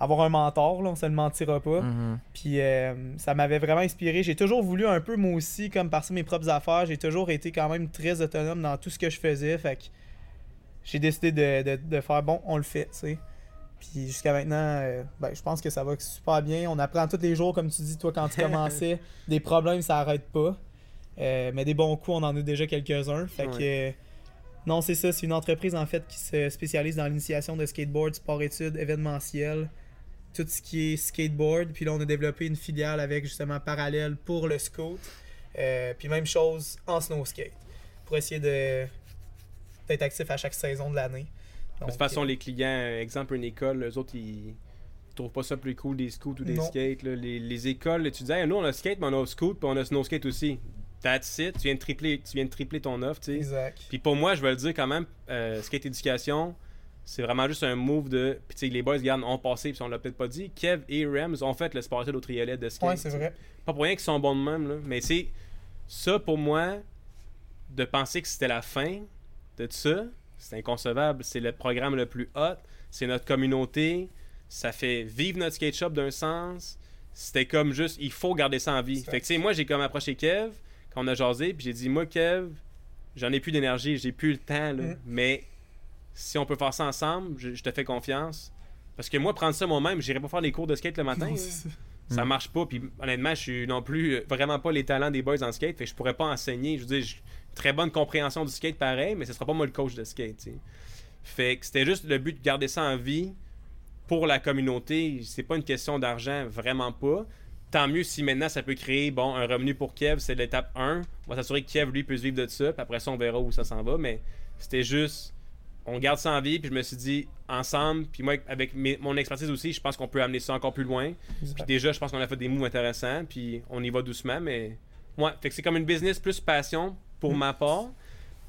avoir un mentor, là, on se le mentira pas. Mhm. Puis euh, ça m'avait vraiment inspiré. J'ai toujours voulu un peu, moi aussi, comme partir mes propres affaires. J'ai toujours été quand même très autonome dans tout ce que je faisais. Fait que j'ai décidé de, de- de faire bon, on le fait, tu sais. Puis jusqu'à maintenant, euh, ben, je pense que ça va super bien. On apprend tous les jours, comme tu dis, toi, quand tu commençais. des problèmes, ça arrête pas. Euh, mais des bons coups, on en a déjà quelques-uns. Fait que. non, c'est ça. C'est une entreprise, en fait, qui se spécialise dans l'initiation de skateboard, sport-études, événementiel tout ce qui est skateboard. Puis là, on a développé une filiale avec justement Parallèle pour le scout. Euh, puis même chose en snow skate. Pour essayer de d'être actif à chaque saison de l'année. De toute façon, les clients, exemple, une école, eux autres, ils trouvent pas ça plus cool des scouts ou des Non. skates. là. Les, les écoles, tu disais, Hey, nous on a skate, mais on a scoot, puis on a snow skate aussi. That's it. Tu viens de tripler, tu viens de tripler ton offre. Puis pour moi, je vais le dire quand même, euh, skate éducation, c'est vraiment juste un move de. Puis tu sais, les boys, regarde, ont passé, puis on l'a peut-être pas dit. Kev et Rams ont fait le sport au triolet de skate. Ouais, c'est vrai. Pas pour rien qu'ils sont bons de même, là. Mais c'est ça pour moi, de penser que c'était la fin de ça, c'est inconcevable. C'est le programme le plus hot. C'est notre communauté. Ça fait vivre notre skate shop d'un sens. C'était comme juste, il faut garder ça en vie. Fait que, tu sais, moi, j'ai comme approché Kev quand on a jasé, puis j'ai dit, moi, Kev, j'en ai plus d'énergie, j'ai plus le temps, là. Mm. Mais si on peut faire ça ensemble, je, je te fais confiance. Parce que moi, prendre ça moi-même, j'irai pas faire les cours de skate le matin. Non, c'est ça. Marche pas. Puis honnêtement, je suis non plus euh, vraiment pas les talents des boys en skate. Fait que je pourrais pas enseigner. Je veux dire, j'ai une très bonne compréhension du skate pareil, mais ce sera pas moi le coach de skate. Fait que c'était juste le but de garder ça en vie pour la communauté. C'est pas une question d'argent, vraiment pas. Tant mieux si maintenant ça peut créer bon un revenu pour Kev, c'est l'étape 1. On va s'assurer que Kev lui puisse vivre de ça. Puis après ça, on verra où ça s'en va. Mais c'était juste on garde ça en vie. Puis je me suis dit ensemble, puis moi avec mes- mon expertise aussi, je pense qu'on peut amener ça encore plus loin. Puis déjà, je pense qu'on a fait des moves intéressants, puis on y va doucement, mais ouais, fait que c'est comme une business plus passion pour ma part,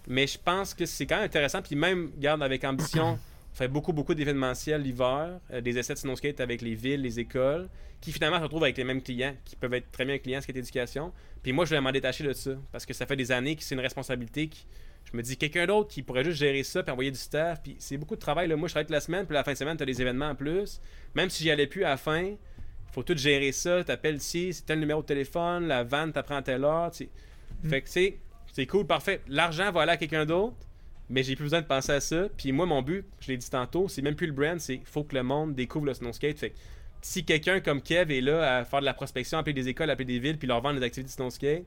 mais je pense que c'est quand même intéressant, puis même, garde avec ambition, on fait beaucoup, beaucoup d'événementiels l'hiver, euh, des essais de snow skate avec les villes, les écoles, qui finalement se retrouvent avec les mêmes clients, qui peuvent être très bien clients skate éducation. Puis moi, je vais m'en détacher de ça, parce que ça fait des années que c'est une responsabilité qui. Je me dis, quelqu'un d'autre qui pourrait juste gérer ça, puis envoyer du staff, puis c'est beaucoup de travail. Là. Moi, je travaille toute la semaine, puis la fin de semaine, tu as des événements en plus. Même si j'y allais plus à la fin, faut tout gérer ça. T'appelles ici, c'est tel numéro de téléphone, la vanne t'apprend à telle heure. tu sais. Mm. Fait que c'est c'est cool, parfait. L'argent va aller à quelqu'un d'autre, mais j'ai plus besoin de penser à ça. Puis moi, mon but, je l'ai dit tantôt, c'est même plus le brand, c'est faut que le monde découvre le snow skate. Fait que si quelqu'un comme Kev est là à faire de la prospection, appeler des écoles, appeler des villes, puis leur vendre des activités de snow skate,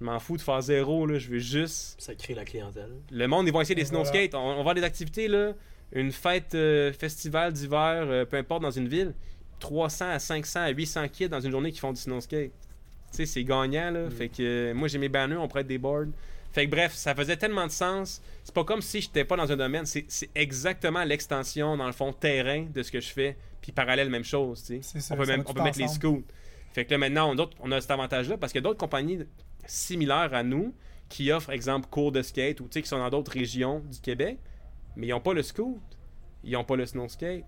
je m'en fous de faire zéro. Là. Je veux juste Ça crée la clientèle. le monde, ils vont essayer des snow voilà. skates. On, on va avoir des activités, là. Une fête, euh, festival d'hiver, euh, peu importe, dans une ville. 300 à 500 à 800 kids dans une journée qui font du snow skate. Tu sais, c'est gagnant, là. Mm. Fait que euh, moi, j'ai mes banners, on prête des boards. Fait que bref, ça faisait tellement de sens. C'est pas comme si j'étais pas dans un domaine. C'est c'est exactement l'extension, dans le fond, terrain de ce que je fais. Puis parallèle, même chose, tu sais. Ça, On peut, même, on peut mettre les scouts. Fait que là, maintenant, on, d'autres- on a cet avantage-là parce a d'autres compagnies similaires à nous qui offrent, exemple, cours de skate ou qui sont dans d'autres régions du Québec, mais ils n'ont pas le scoot. Ils n'ont pas le snow skate.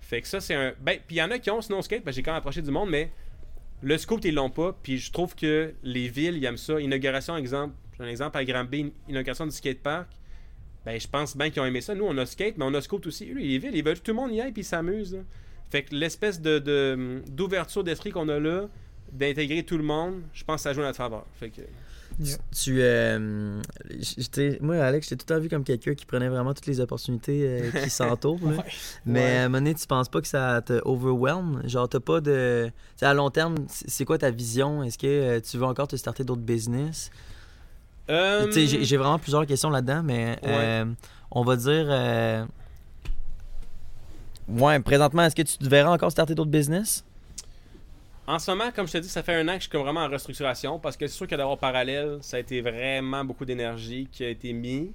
Fait que ça, c'est un. Ben, puis il y en a qui ont snow skate, ben, j'ai quand même approché du monde, mais le scoot, ils l'ont pas. Puis je trouve que les villes, ils aiment ça. Inauguration, exemple, j'ai un exemple à Granby, inauguration du skatepark. Ben, je pense bien qu'ils ont aimé ça. Nous, on a skate, mais on a scoot aussi. Eux, les villes, ils veulent tout le monde y aille puis ils s'amusent. Fait que l'espèce de, de- d'ouverture d'esprit qu'on a là, d'intégrer tout le monde, je pense que ça joue à notre faveur. Fait que, Yeah. Tu, euh, moi, Alex, j'étais tout le temps vu comme quelqu'un qui prenait vraiment toutes les opportunités euh, qui s'entourent. Ouais. Mais Ouais. à un moment donné, tu penses pas que ça te overwhelm? Genre, t'as pas de. À long terme, c'est quoi ta vision? Est-ce que euh, tu veux encore te starter d'autres business? Tu sais, j'ai- vraiment plusieurs questions là-dedans, mais euh, on va dire. euh, Ouais, présentement, est-ce que tu te verras encore starter d'autres business? En ce moment, comme je te dis, ça fait un an que je suis comme vraiment en restructuration parce que c'est sûr que d'avoir parallèle, ça a été vraiment beaucoup d'énergie qui a été mis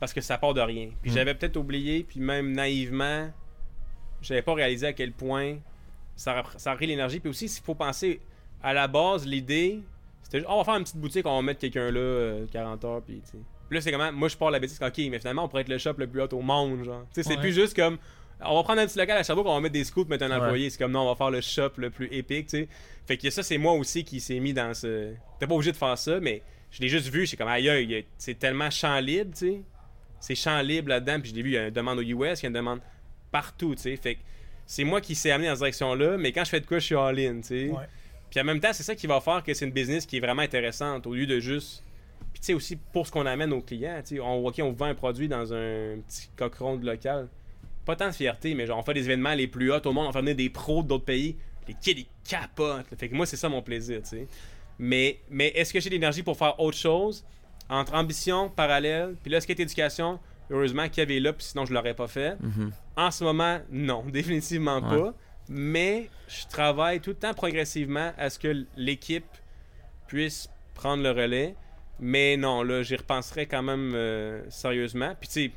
parce que ça part de rien. Puis Mm. j'avais peut-être oublié, puis même naïvement, j'avais pas réalisé à quel point ça, a- ça a pris l'énergie. Puis aussi, s'il faut penser à la base, l'idée, c'était juste, Oh, on va faire une petite boutique, on va mettre quelqu'un là, euh, 40 heures, puis tu sais. Puis là, c'est comment, moi je pars la bêtise, ok, mais finalement, on pourrait être le shop le plus haut au monde, genre. Tu sais, c'est Ouais. plus juste comme, on va prendre un petit local à Sherbrooke, on va mettre des scouts, mettre un Ouais. employé. C'est comme non, on va faire le shop le plus épique, tu sais. Fait que ça, c'est moi aussi qui s'est mis dans ce. T'es pas obligé de faire ça, mais je l'ai juste vu, c'est comme aïe, c'est tellement champ libre, tu sais. C'est champ libre là-dedans, puis je l'ai vu, il y a une demande aux US, il y a une demande partout, tu sais. Fait que c'est moi qui s'est amené dans cette direction-là, mais quand je fais de quoi, je suis all-in, tu sais. Ouais. Puis en même temps, c'est ça qui va faire que c'est une business qui est vraiment intéressante au lieu de juste. Puis tu sais aussi pour ce qu'on amène aux clients, tu sais, on OK, on vend un produit dans un petit cochon de local. Pas tant de fierté, mais genre on fait des événements les plus hauts au monde, on fait venir des pros d'autres pays, les kids ils capotent. Fait que moi c'est ça mon plaisir, tu sais. Mais mais est-ce que j'ai l'énergie pour faire autre chose? Entre ambition parallèle, puis là skate éducation, heureusement Kev est là, puis sinon je l'aurais pas fait. Mhm. En ce moment, non, définitivement Ouais. pas. Mais je travaille tout le temps progressivement à ce que l'équipe puisse prendre le relais. Mais non, là, j'y repenserai quand même euh, sérieusement. Puis tu sais,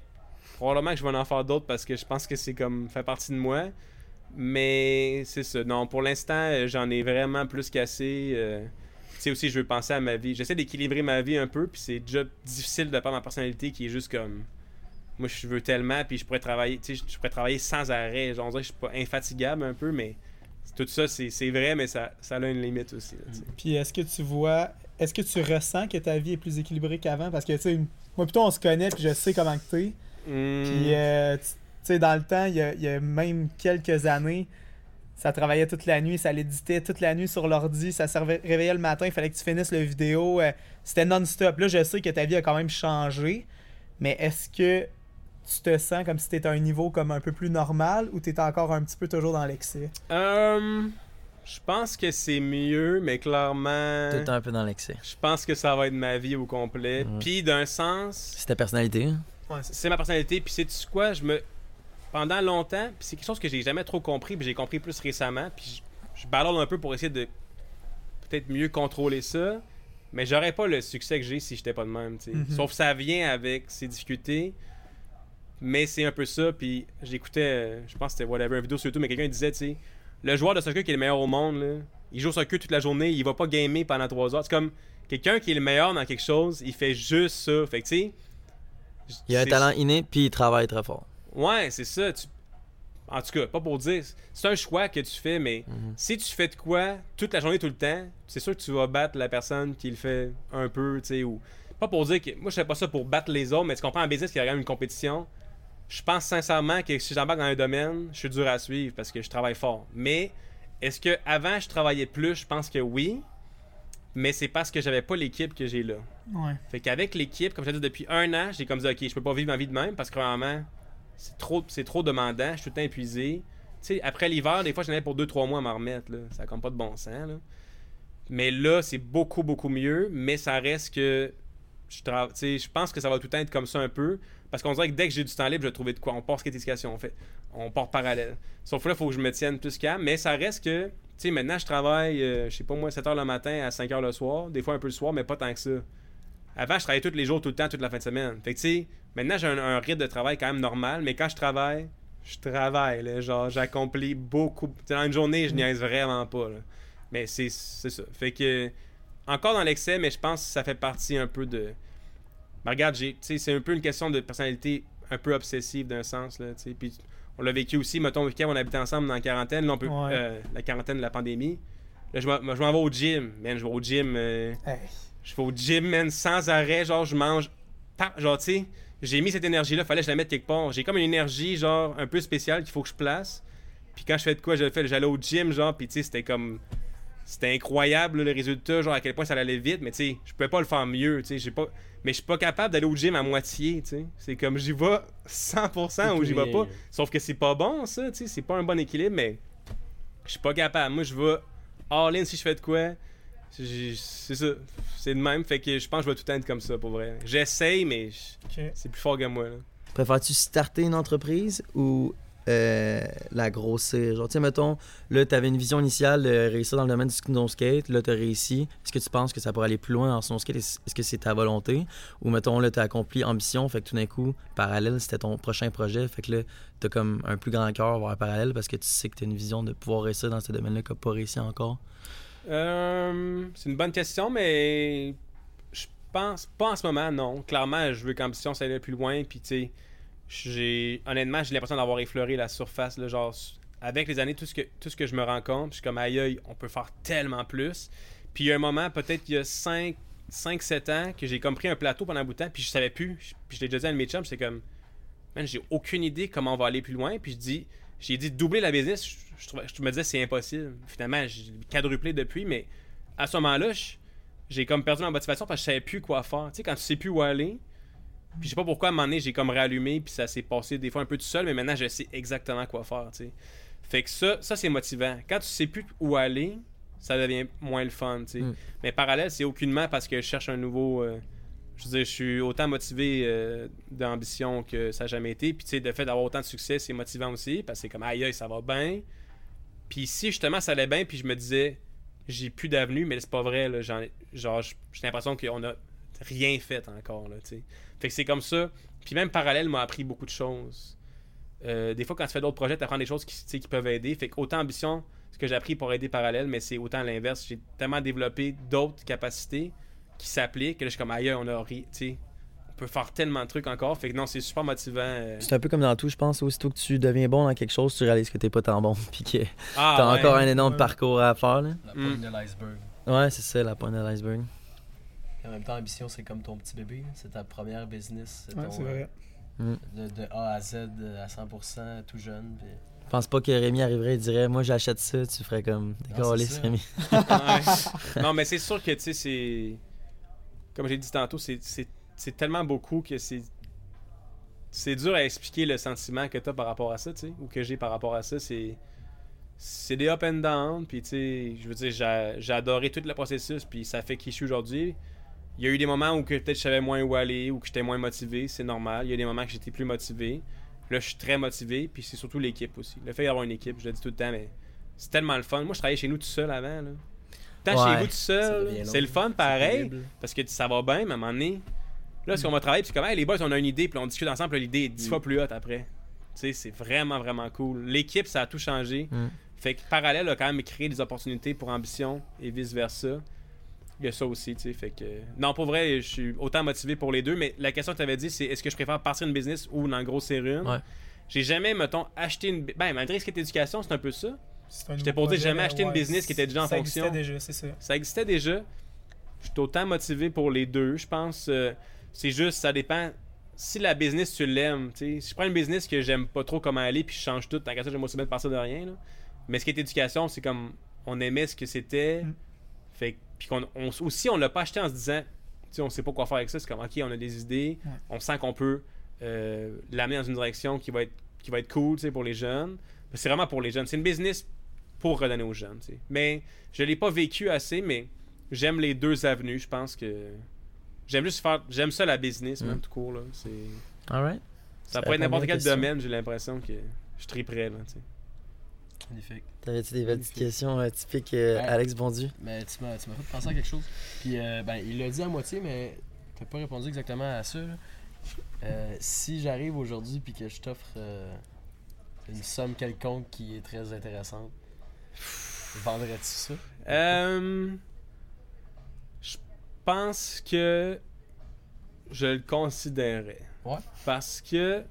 probablement que je vais en faire d'autres parce que je pense que c'est comme fait partie de moi. Mais c'est ça. Non, pour l'instant, euh, j'en ai vraiment plus qu'assez. euh. tu sais aussi, je veux penser à ma vie. J'essaie d'équilibrer ma vie un peu, puis c'est déjà difficile de pas ma personnalité qui est juste comme. Moi, je veux tellement, puis je pourrais travailler, je pourrais travailler sans arrêt. Genre, on dirait que je suis pas infatigable un peu, mais tout ça, c'est vrai, mais ça, ça a une limite aussi. Puis est-ce que tu vois, est-ce que tu ressens que ta vie est plus équilibrée qu'avant? Parce que, tu sais, moi plutôt on se connaît, puis je sais comment que t'es. Puis, euh, tu tu sais, dans le temps, il y a, il y a même quelques années, ça travaillait toute la nuit, ça l'éditait toute la nuit sur l'ordi, ça se réve- réveillait le matin, il fallait que tu finisses le vidéo. euh, C'était non-stop. Là, je sais que ta vie a quand même changé, mais est-ce que tu te sens comme si t'étais à un niveau comme un peu plus normal ou t'es encore un petit peu toujours dans l'excès? Euh, je pense que c'est mieux, mais clairement, temps un peu dans l'excès. je pense que ça va être ma vie au complet. Puis d'un sens, C'est ta personnalité. Ouais, c'est ma personnalité. Puis c'est quoi, je me pendant longtemps, puis c'est quelque chose que j'ai jamais trop compris, puis j'ai compris plus récemment, puis je, je ballonne un peu pour essayer de peut-être mieux contrôler ça. Mais j'aurais pas le succès que j'ai si j'étais pas de même, tu sais. Mhm. Sauf que ça vient avec ses difficultés. Mais c'est un peu ça, puis j'écoutais, euh, je pense que c'était whatever, une vidéo sur YouTube, mais quelqu'un disait, tu sais, le joueur de soccer qui est le meilleur au monde, là, il joue au soccer toute la journée, il va pas gamer pendant 3 heures. C'est comme quelqu'un qui est le meilleur dans quelque chose, il fait juste ça. Fait que, tu sais. Il a un talent inné, puis il travaille très fort. Ouais, c'est ça. tu- En tout cas, pas pour dire. C'est un choix que tu fais, mais Mhm. si tu fais de quoi toute la journée, tout le temps, c'est sûr que tu vas battre la personne qui le fait un peu, tu sais, ou. Pas pour dire que. Moi, je fais pas ça pour battre les autres, mais tu comprends en business qu'il y a quand même une compétition. Je pense sincèrement que si j'embarque dans un domaine, je suis dur à suivre parce que je travaille fort. Mais est-ce que avant je travaillais plus? Je pense que oui. Mais c'est parce que j'avais pas l'équipe que j'ai là. Ouais. Fait qu'avec l'équipe, comme je dit depuis un an, j'ai comme dit, ok, je peux pas vivre ma vie de même parce que vraiment, c'est trop, c'est trop demandant, je suis tout le temps épuisé. Tu sais, après l'hiver, des fois, j'en avais pour 2-3 mois à m'en remettre, là. Ça a comme pas de bon sens, là. Mais là, c'est beaucoup, beaucoup mieux, mais ça reste que. Je, tra- tu sais, je pense que ça va tout le temps être comme ça un peu. Parce qu'on dirait que dès que j'ai du temps libre, je vais trouver de quoi. On part skatiscation, on fait. On part parallèle. Sauf que là, il faut que je me tienne plus calme. Mais ça reste que. Tu sais, maintenant, je travaille, euh, je sais pas moi, 7h le matin à 5h le soir. Des fois un peu le soir, mais pas tant que ça. Avant, je travaillais tous les jours, tout le temps, toute la fin de semaine. Fait que, tu sais, maintenant, j'ai un, rythme de travail quand même normal, mais quand je travaille, je travaille, là. Genre, j'accomplis beaucoup. Tu sais, dans une journée, je niaise vraiment pas, là. Mais c'est ça. Fait que, encore dans l'excès, mais je pense que ça fait partie un peu de. Ben, regarde, c'est un peu une question de personnalité un peu obsessive d'un sens, là. Puis, on l'a vécu aussi, mettons, week-end, on habitait ensemble dans la quarantaine, là, on peut, Ouais. euh, la quarantaine de la pandémie. Là, je m'en vais au gym, man, je vais au gym. euh, Hey. je vais au gym, man, sans arrêt. Genre, je mange. Genre, tu sais, j'ai mis cette énergie-là, fallait que je la mette quelque part. J'ai comme une énergie, genre, un peu spéciale qu'il faut que je place. Puis quand je fais de quoi, je le fais. J'allais au gym, genre, puis tu sais, c'était comme. C'était incroyable, le résultat, genre, à quel point ça allait vite. Mais tu sais, je pouvais pas le faire mieux, tu sais. j'ai pas... Mais je suis pas capable d'aller au gym à moitié, tu sais. C'est comme, j'y vais 100% ou j'y vais pas. Sauf que c'est pas bon, ça, tu sais. C'est pas un bon équilibre, mais. Je suis pas capable. Moi, je vais all-in si je fais de quoi. C'est ça. C'est de même. Fait que je pense que je vais tout le temps être comme ça, pour vrai. J'essaye, mais c'est plus fort que moi, là. Préfères-tu starter une entreprise ou euh, la grossir? Genre, tu sais, mettons, là, tu avais une vision initiale de réussir dans le domaine du snow skate, là, tu as réussi. Est-ce que tu penses que ça pourrait aller plus loin en snow skate? Est-ce que c'est ta volonté? Ou, mettons, là, tu as accompli ambition, fait que tout d'un coup, parallèle, c'était ton prochain projet, fait que là, tu as comme un plus grand cœur vers parallèle parce que tu sais que tu as une vision de pouvoir réussir dans ce domaine-là qui n'a pas réussi encore. Euh, c'est une bonne question, mais je pense pas en ce moment, non. Clairement, je veux qu'Ambition ça plus loin, puis tu sais, j'ai honnêtement, j'ai l'impression d'avoir effleuré la surface, genre avec les années, tout ce que tout ce que je me rends compte, je suis comme aïe on peut faire tellement plus. Puis il y a un moment, peut-être il y a 5 5-7 ans, que j'ai comme pris un plateau pendant un bout de temps, puis je savais plus. Puis je l'ai déjà dit à mes chums, j'étais comme, man, j'ai aucune idée comment on va aller plus loin. Puis je dis, j'ai dit doubler la business, je, trouvais- je me disais c'est impossible. Finalement, j'ai quadruplé depuis, mais à ce moment-là, j'ai comme perdu ma motivation parce que je savais plus quoi faire. Tu sais, quand tu sais plus où aller, puis je sais pas pourquoi à un moment donné, j'ai comme rallumé, puis ça s'est passé des fois un peu tout seul, mais maintenant je sais exactement quoi faire, tu sais. Fait que ça, ça c'est motivant. Quand tu sais plus où aller, ça devient moins le fun, tu sais. Mm. Mais parallèle, c'est aucunement parce que je cherche un nouveau. euh, je veux dire, je suis autant motivé euh, d'ambition que ça n'a jamais été. Puis, tu sais, le fait d'avoir autant de succès, c'est motivant aussi. Parce que c'est comme, aïe, aïe, ça va bien. Puis, si justement ça allait bien, puis je me disais, j'ai plus d'avenue, mais c'est pas vrai. Là, genre, j'ai l'impression qu'on a rien fait encore. Là, tu sais. fait que c'est comme ça. Puis même parallèle m'a appris beaucoup de choses. Euh, des fois, quand tu fais d'autres projets, tu apprends des choses qui, qui peuvent aider. Fait qu'autant ambition, ce que j'ai appris pour aider parallèle, mais c'est autant l'inverse. J'ai tellement développé d'autres capacités qui s'appliquent que là, je suis comme ailleurs, on a ri- tu sais, on peut faire tellement de trucs encore. Fait que non, c'est super motivant. euh. C'est un peu comme dans tout, je pense. Aussitôt que tu deviens bon dans quelque chose, tu réalises que t'es pas tant bon. Puis que Ah, t'as ouais. encore un énorme Ouais. parcours à faire. Là. La Mm. pointe de l'iceberg. Ouais, c'est ça, la pointe de l'iceberg. En même temps, Ambition, c'est comme ton petit bébé. C'est ta première business. C'est Ouais, ton, vrai. euh, De, de A à Z euh, à 100%, tout jeune. puis- Je pense pas que Rémi arriverait et dirait Moi, j'achète ça. Tu ferais comme ça. Rémi. Ouais. non, mais c'est sûr que, tu sais, c'est. Comme j'ai dit tantôt, c'est- c'est c'est tellement beaucoup que c'est. C'est dur à expliquer le sentiment que tu as par rapport à ça, tu sais, ou que j'ai par rapport à ça. C'est. C'est des up and down, puis tu sais, je veux dire, j'ai j'ai adoré tout le processus, puis ça fait qui je suis aujourd'hui. Il y a eu des moments où peut-être je savais moins où aller, ou que j'étais moins motivé, c'est normal. Il y a des moments que j'étais plus motivé. Là, je suis très motivé, puis c'est surtout l'équipe aussi. Le fait d'avoir une équipe, je le dis tout le temps, mais c'est tellement le fun. Moi, je travaillais chez nous tout seul avant, là. Tant Ouais. chez vous tout seul, c'est le fun pareil, parce que ça va bien, mais à un moment donné, là, ce qu'on va travailler, puis c'est comme, hey, les boys, on a une idée, puis on discute ensemble, l'idée est dix Mm. fois plus haute après. Tu sais, c'est vraiment, vraiment cool. L'équipe, ça a tout changé. Mm. Fait que parallèle a quand même créé des opportunités pour ambition et vice-versa. Il y a ça aussi, tu sais. Fait que. Non, pour vrai, je suis autant motivé pour les deux, mais la question que tu avais dit, c'est est-ce que je préfère partir une business ou dans le gros c'est une Ouais. J'ai jamais, mettons, acheté une. Ben, malgré ce qui est éducation, c'est un peu ça. J'étais pour dire, jamais mais acheté une ouais, business qui était déjà en ça fonction. existait déjà, c'est ça. Ça existait déjà. Je suis autant motivé pour les deux, je pense. euh, c'est juste, ça dépend. Si la business, tu l'aimes, tu sais. Si je prends une business que j'aime pas trop comment aller, puis je change tout, tant qu'à ça, j'aime aussi bien de partir de rien, là. Mais ce qui est éducation, c'est comme, on aimait ce que c'était. Mm. Fait que- puis qu'on, on- aussi, on l'a pas acheté en se disant, tu sais, on sait pas quoi faire avec ça. C'est comme, ok, on a des idées, Ouais. on sent qu'on peut euh, l'amener dans une direction qui va être, qui va être cool, tu sais, pour les jeunes. Mais c'est vraiment pour les jeunes. C'est une business pour redonner aux jeunes, tu sais. Mais je l'ai pas vécu assez, mais j'aime les deux avenues. Je pense que j'aime juste faire, j'aime ça la business, même Mm. tout court là. C'est, Alright. ça Ça pourrait être n'importe quel question. domaine. J'ai l'impression que je triperais là, tu sais. Magnifique. T'avais-tu des petites Magnifique. questions euh, typiques euh. Alex Bondu Mais tu m'as tu m'as fait penser à quelque chose. Puis, euh, ben, il l'a dit à moitié, mais t'as pas répondu exactement à ça. Euh, si j'arrive aujourd'hui puis que je t'offre euh, une somme quelconque qui est très intéressante, vendrais-tu ça? Euh, je pense que je le considérais. Ouais. Parce que,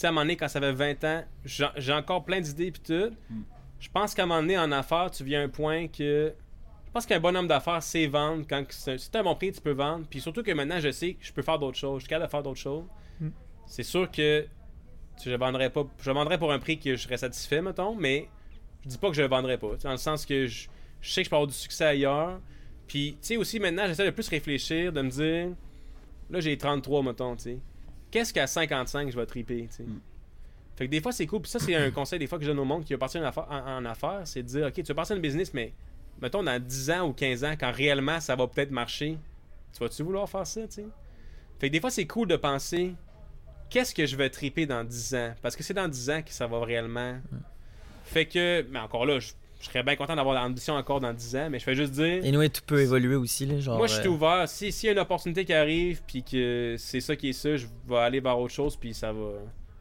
sais, à un moment donné, quand ça fait 20 ans, j'ai encore plein d'idées puis tout. Mm. Je pense qu'à un moment donné, en affaires, tu viens à un point que. Je pense qu'un bon homme d'affaires, c'est vendre. Quand c'est un bon prix, tu peux vendre. Puis surtout que maintenant, je sais que je peux faire d'autres choses. Je suis capable de faire d'autres choses. Mm. C'est sûr que je vendrais pas. Je vendrais pour un prix que je serais satisfait, mettons, mais je dis pas que je le vendrais pas. Dans le sens que je, je sais que je peux avoir du succès ailleurs. Puis, tu sais, aussi, maintenant, j'essaie de plus réfléchir, de me dire, là, j'ai 33, mettons, tu sais. Qu'est-ce qu'à 55, je vais triper, tu sais? Mm. Fait que des fois, c'est cool. Puis ça, c'est un conseil des fois que je donne au monde qui veut partir en affaires, en, en affaires, c'est de dire, OK, tu veux partir une business, mais mettons dans 10 ans ou 15 ans, quand réellement ça va peut-être marcher, tu vas-tu vouloir faire ça, tu sais? Fait que des fois, c'est cool de penser, qu'est-ce que je vais triper dans 10 ans? Parce que c'est dans 10 ans que ça va réellement. Fait que, mais encore là, je, je serais bien content d'avoir l'ambition encore dans 10 ans, mais je fais juste dire. Et nous, tout peut évoluer aussi. Là, genre, Moi, je suis euh, ouvert. Si- S'il y a une opportunité qui arrive, puis que c'est ça qui est ça, je vais aller vers autre chose, puis ça va.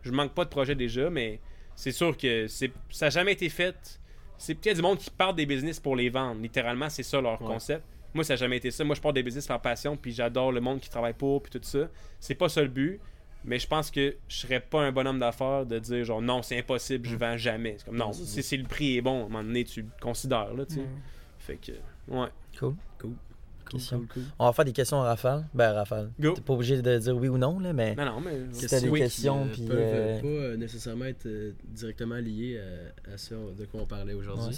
Je manque pas de projet déjà, mais c'est sûr que c'est ça n'a jamais été fait. C'est peut-être du monde qui part des business pour les vendre. Littéralement, c'est ça leur Ouais. concept. Moi, ça n'a jamais été ça. Moi, je pars des business par passion, puis j'adore le monde qui travaille pour, puis tout ça. C'est pas ça le but. Mais je pense que je serais pas un bonhomme d'affaires de dire genre non, c'est impossible, je vends jamais. C'est comme non, c'est si, si le prix est bon, à un moment donné, tu le considères, là, tu sais. Ouais. Fait que, ouais. Cool. Cool. Cool, cool. On va faire des questions à Rafale. Ben, Rafale. Go. T'es pas obligé de dire oui ou non, là, mais. Non, non, mais. Si t'as des Oui. questions, qui, puis, peuvent euh, pas euh, nécessairement être euh, directement liées à, à ce de quoi on parlait aujourd'hui,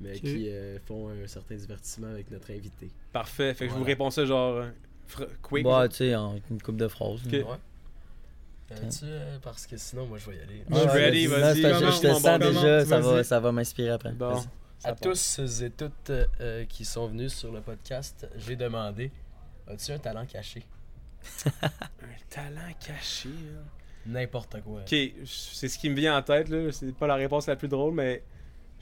mais qui euh, font un certain divertissement avec notre invité. parfait. Fait que je vous réponds ça genre. euh, fr- quick. Bah, tu sais, en une coupe de phrases. Ouais. Euh, tu, euh, parce que sinon, moi, je vais y aller. Je suis Ouais, ready, vas-y, Je te sens déjà, ça va, ça va m'inspirer après. Bon. À tous et toutes euh, qui sont venus sur le podcast, j'ai demandé As-tu un talent caché? Un talent caché. là. N'importe quoi. Ok, c'est ce qui me vient en tête, là. C'est pas la réponse la plus drôle, mais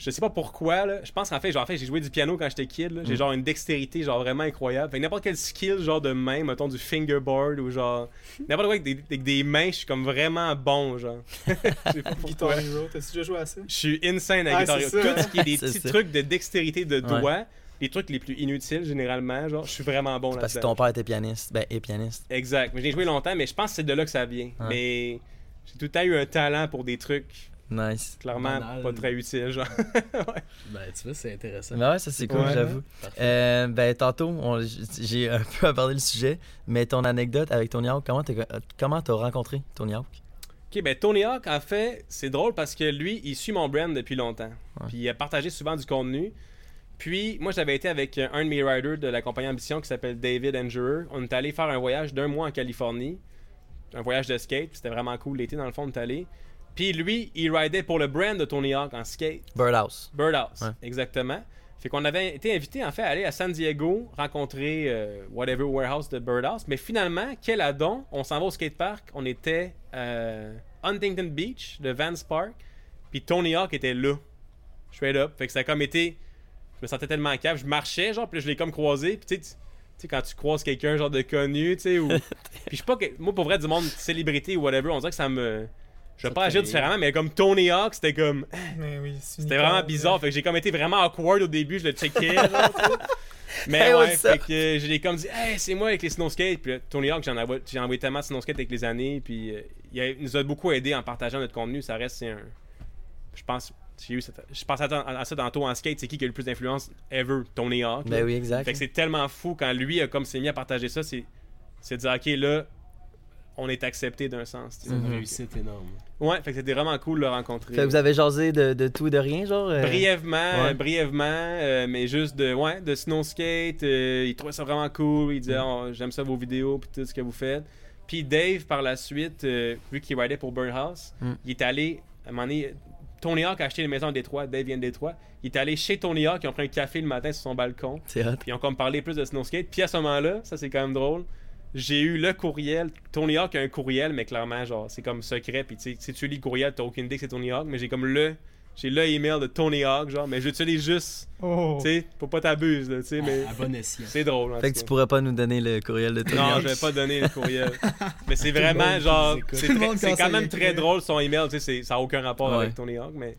Je sais pas pourquoi, là. Je pense qu'en fait, genre, en fait, j'ai joué du piano quand j'étais kid. là. J'ai Mm. genre une dextérité, genre vraiment incroyable. Fait que n'importe quel skill, genre de main, mettons du fingerboard ou genre. N'importe quoi avec des, avec des mains, je suis comme vraiment bon, genre. Je sais pas Guitar. Hero, t'as-tu déjà joué à ça? Je suis insane à Ah, Guitar Hero. ça. Tout ce qui est des petits ça. trucs de dextérité de Ouais. doigts, les trucs les plus inutiles généralement, genre, je suis vraiment bon Parce que ton père était pianiste. Ben, est pianiste. Exact. Mais j'ai joué longtemps, mais je pense que c'est de là que ça vient. Mais j'ai tout le temps eu un talent pour des trucs Nice. clairement Banal. pas très utiles, genre. Ben, tu vois, c'est intéressant. Mais ouais, ça c'est cool, Ouais. j'avoue. Euh, ben, tantôt, j'ai un peu abordé le sujet, mais ton anecdote avec Tony Hawk, comment t'as comment t'as rencontré Tony Hawk? Ok, ben Tony Hawk, en fait, c'est drôle parce que lui, il suit mon brand depuis longtemps. Ouais. Puis il a partagé souvent du contenu. Puis moi, j'avais été avec un de mes riders de la compagnie Ambition qui s'appelle David Angerer. On est allé faire un voyage d'un mois en Californie. Un voyage de skate. C'était vraiment cool l'été, dans le fond, on est allé. Puis lui, il ridait pour le brand de Tony Hawk en skate. Birdhouse. Birdhouse, Ouais. exactement. Fait qu'on avait été invité en fait à aller à San Diego rencontrer euh, whatever warehouse de Birdhouse, mais finalement quel adon, on s'en va au skatepark, on était euh, Huntington Beach de Vans Park, puis Tony Hawk était là, straight up. Fait que ça a comme été, je me sentais tellement capable, je marchais genre, puis je l'ai comme croisé, puis tu sais, tu- tu sais quand tu croises quelqu'un genre de connu, tu sais, ou puis je sais pas que moi pour vrai du monde célébrité ou whatever, on dirait que ça me je vais pas agir différemment, mais comme Tony Hawk, c'était comme Mais oui, c'est c'était vraiment bizarre, fait que j'ai comme été vraiment awkward au début, je le checkais. genre. Mais Hey, ouais, fait que je l'ai comme dit, hey, c'est moi avec les snow skates. Puis là, Tony Hawk, j'en envoie- j'ai envoyé tellement de snow skates avec les années, puis euh, il, a- il nous a beaucoup aidé en partageant notre contenu. Ça reste, c'est un. Je pense, j'ai eu cette- je pense à, à ça tantôt en skate, c'est qui qui a le plus d'influence ever? Tony Hawk. Ben oui, exact. Fait que c'est tellement fou quand lui a comme s'est mis à partager ça, c'est c'est de dire, ok, là, on est accepté d'un sens. C'est une Mhm. réussite énorme. Ouais, fait que c'était vraiment cool de le rencontrer. Fait que vous avez jasé de, de tout et de rien, genre euh, Brièvement, ouais. euh, brièvement, euh, mais juste de, ouais, de snow skate. euh, il trouvait ça vraiment cool. Il disait, Mm. Oh, j'aime ça vos vidéos, puis tout ce que vous faites. Puis Dave, par la suite, euh, vu qu'il ridait pour Birdhouse, Mm. il est allé, à un moment donné, Tony Hawk a acheté une maison à Détroit. Dave vient de Détroit. Il est allé chez Tony Hawk, ils ont pris un café le matin sur son balcon. C'est hot. Ils ont comme parlé plus de snow skate. Puis à ce moment-là, ça c'est quand même drôle. J'ai eu le courriel. Tony Hawk a un courriel, mais clairement, genre, c'est comme secret. Puis tu sais, si tu lis le courriel, t'as aucune idée que c'est Tony Hawk. Mais j'ai comme le. J'ai le email de Tony Hawk, genre, mais j'utilise juste. Oh. Tu sais, faut pas t'abuser, là, tu sais, mais. À bon escient. C'est drôle, en Fait que tu pourrais pas nous donner le courriel de Tony Non, Hawk. je vais pas donner le courriel. mais c'est vraiment genre. C'est Tout le très- monde c'est quand quand même très drôle son email, tu sais, c'est- ça a aucun rapport Ouais. avec Tony Hawk, mais.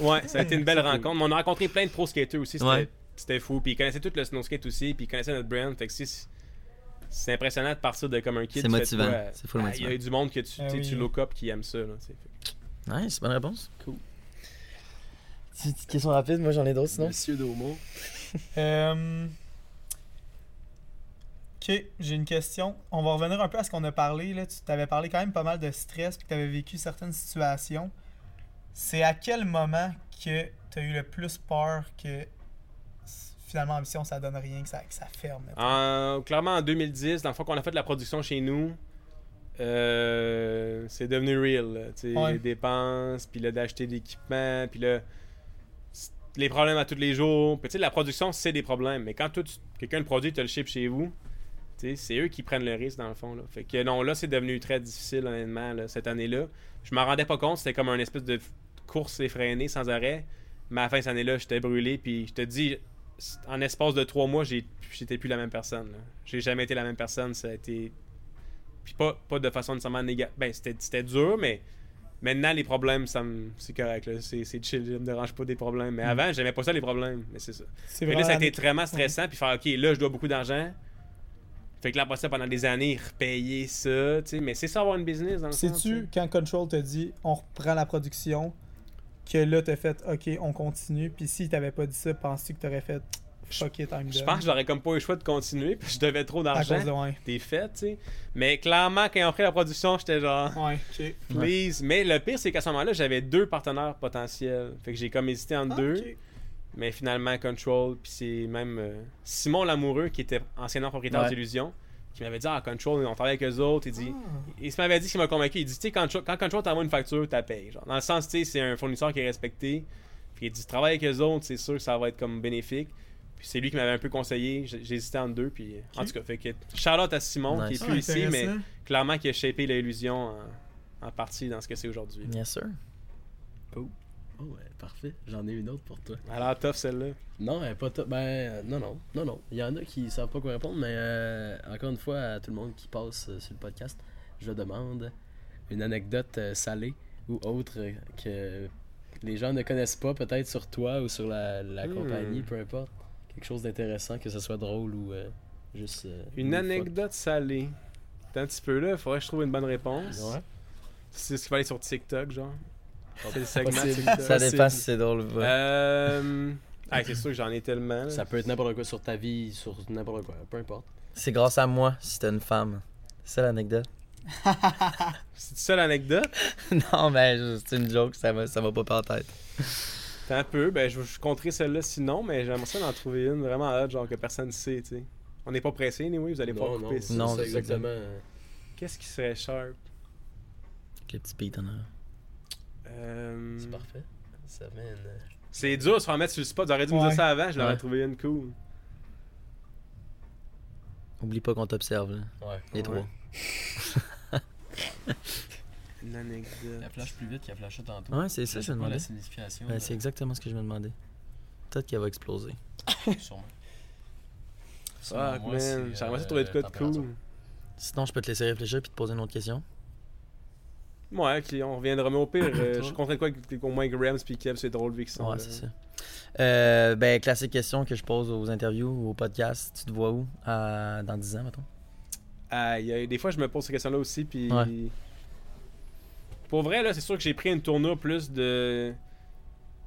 Ouais, ça a été une belle cool. rencontre. Mais on a rencontré plein de pro skaters aussi, c'était Ouais. c'était fou. Puis ils connaissaient tout le snow skate aussi, puis ils connaissaient notre brand. Fait que si- c'est impressionnant de partir de comme un kid. C'est motivant. ah, motivant. Il y a du monde que tu, Ah oui. tu look up qui aime ça. Là, Nice, bonne réponse. Cool. Petite question rapide, moi j'en ai d'autres sinon. Monsieur Domo. Euh, Ok, j'ai une question. On va revenir un peu à ce qu'on a parlé. Là. Tu t'avais parlé quand même pas mal de stress puis que tu avais vécu certaines situations. C'est à quel moment que tu as eu le plus peur que finalement Ambition ça donne rien, que ça, que ça ferme? En- clairement, en 2010, dans le fois qu'on a fait de la production chez nous, euh, c'est devenu real. tu Ouais. Les dépenses, puis là, d'acheter de l'équipement, puis là, les problèmes à tous les jours. Puis tu sais, la production, c'est des problèmes. Mais quand quelqu'un le produit, tu le ship chez vous, c'est eux qui prennent le risque, dans le fond. Là. Fait que non, là, c'est devenu très difficile, honnêtement, là, cette année-là. Je m'en rendais pas compte, c'était comme un espèce de course effrénée sans arrêt. Mais à la fin de cette année-là, j'étais brûlé, puis je te dis, en espace de trois mois, j'étais plus la même personne. J'ai jamais été la même personne. Ça a été. Puis pas, pas de façon nécessairement négative. Ben, c'était dur, mais maintenant, les problèmes, ça me- c'est correct. C'est chill. Ça me dérange pas des problèmes. Mais avant, j'aimais pas ça, les problèmes. Mais c'est ça. C'est Fait que là, ça a été vraiment stressant. Puis faire, OK, là, je dois beaucoup d'argent. Fait que là, après ça, pendant des années, repayer ça. Mais c'est ça, avoir une business. Sais-tu, sais. quand Control te dit on reprend la production, que là t'as fait ok, on continue, puis si t'avais pas dit ça, penses-tu que t'aurais fait fuck it, I'm Je pense que j'aurais comme pas eu le choix de continuer. Puis je devais trop À d'argent. cause de ouais. T'es fait, tu sais. Mais clairement, quand ils ont pris la production, j'étais genre. Ouais, ok. Please. Mais le pire, c'est qu'à ce moment-là, j'avais deux partenaires potentiels. Fait que j'ai comme hésité entre Ah, deux. Mais finalement, Control, puis c'est même euh, Simon Lamoureux, qui était anciennement propriétaire Ouais. d'Illusion, qui m'avait dit Ah, Control, on travaille avec eux autres. Il dit. Ah. Il se m'avait dit ce qui m'a convaincu. Il dit, tu sais, quand, quand Control t'envoie une facture, t'as payé. Genre. Dans le sens, tu sais, c'est un fournisseur qui est respecté. Puis il dit, travaille avec eux autres, c'est sûr que ça va être comme bénéfique. Puis c'est lui qui m'avait un peu conseillé. Hésité entre deux. Puis en tout cas, fait que Charlotte à Simon, Nice. qui est Ah, plus ici, mais intéressant. clairement qui a shapé l'illusion en, en partie dans ce que c'est aujourd'hui. Yes sir. Oh, ouais, parfait. J'en ai une autre pour toi. Alors, tough celle-là. Non, elle est pas top. Ben, non, non, non, non. Il y en a qui savent pas quoi répondre, mais euh, encore une fois, à tout le monde qui passe euh, sur le podcast, je demande une anecdote euh, salée ou autre que les gens ne connaissent pas, peut-être sur toi ou sur la, la Hmm. compagnie, peu importe. Quelque chose d'intéressant, que ce soit drôle ou euh, juste. euh, Une anecdote salée. T'es un petit peu là, faudrait que je trouve une bonne réponse. Ouais. C'est ce qu'il fallait sur TikTok, genre. C'est le segment. Ça dépend si c'est drôle ou pas. Euh... ah, c'est sûr que j'en ai tellement. là. Ça peut être n'importe quoi sur ta vie, sur n'importe quoi, peu importe. C'est grâce à moi si t'es une femme. C'est ça l'anecdote. C'est ça l'anecdote? non, ben, je- c'est une joke, ça va, ça va pas par la tête. T'as un peu, ben je, je compterai celle-là sinon, mais j'aimerais ça d'en trouver une vraiment hot, genre que personne ne sait, tu sais. On n'est pas pressé, anyway, vous allez pas non, couper non, ça. c'est Non, exactement. euh, Qu'est-ce qui serait sharp? Avec les petits beats en arrière. Euh... C'est parfait. Ça met une. C'est dur de se faire mettre sur le spot, j'aurais dû me Ouais. dire ça avant, je l'aurais Ouais. trouvé une cool. Oublie pas qu'on t'observe, là. Ouais. Les Ouais. trois. Une anecdote. La flash plus vite qu'elle flashait tantôt. Ouais, c'est ça, Je me pas la demandais. signification. Ben, mais c'est exactement ce que je me demandais. Peut-être qu'elle va exploser. Sûrement. Fuck, Selon moi, c'est, man. J'aimerais ça euh, trouver de quoi de température. cool. Sinon, je peux te laisser réfléchir puis te poser une autre question. Ouais, on reviendra, mais au pire, euh, je suis content de quoi que- qu'au moins que Rams puis Kev, c'est drôle vu qu'ils sont Ouais, c'est ça. Euh, ben, classique question que je pose aux interviews ou aux podcasts. Tu te vois où dans 10 ans, mettons? Il y a- des fois, je me pose ces questions-là aussi, puis... Ouais. Pour vrai, là, c'est sûr que j'ai pris une tournure plus de...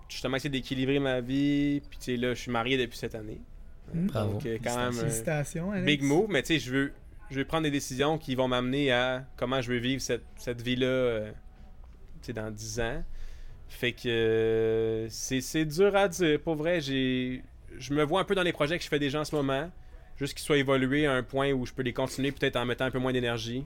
Justement, essayer d'équilibrer ma vie, puis tu sais, là, je suis marié depuis cette année. Mm. Bravo. Donc, euh, quand même... euh, Félicitations, Alex. big move, mais tu sais, je veux, je veux prendre des décisions qui vont m'amener à comment je veux vivre cette, cette vie-là euh, dans 10 ans. Fait que euh, c'est dur à dire. Pour vrai, j'ai je me vois un peu dans les projets que je fais déjà en ce moment. Juste qu'ils soient évolués à un point où je peux les continuer peut-être en mettant un peu moins d'énergie.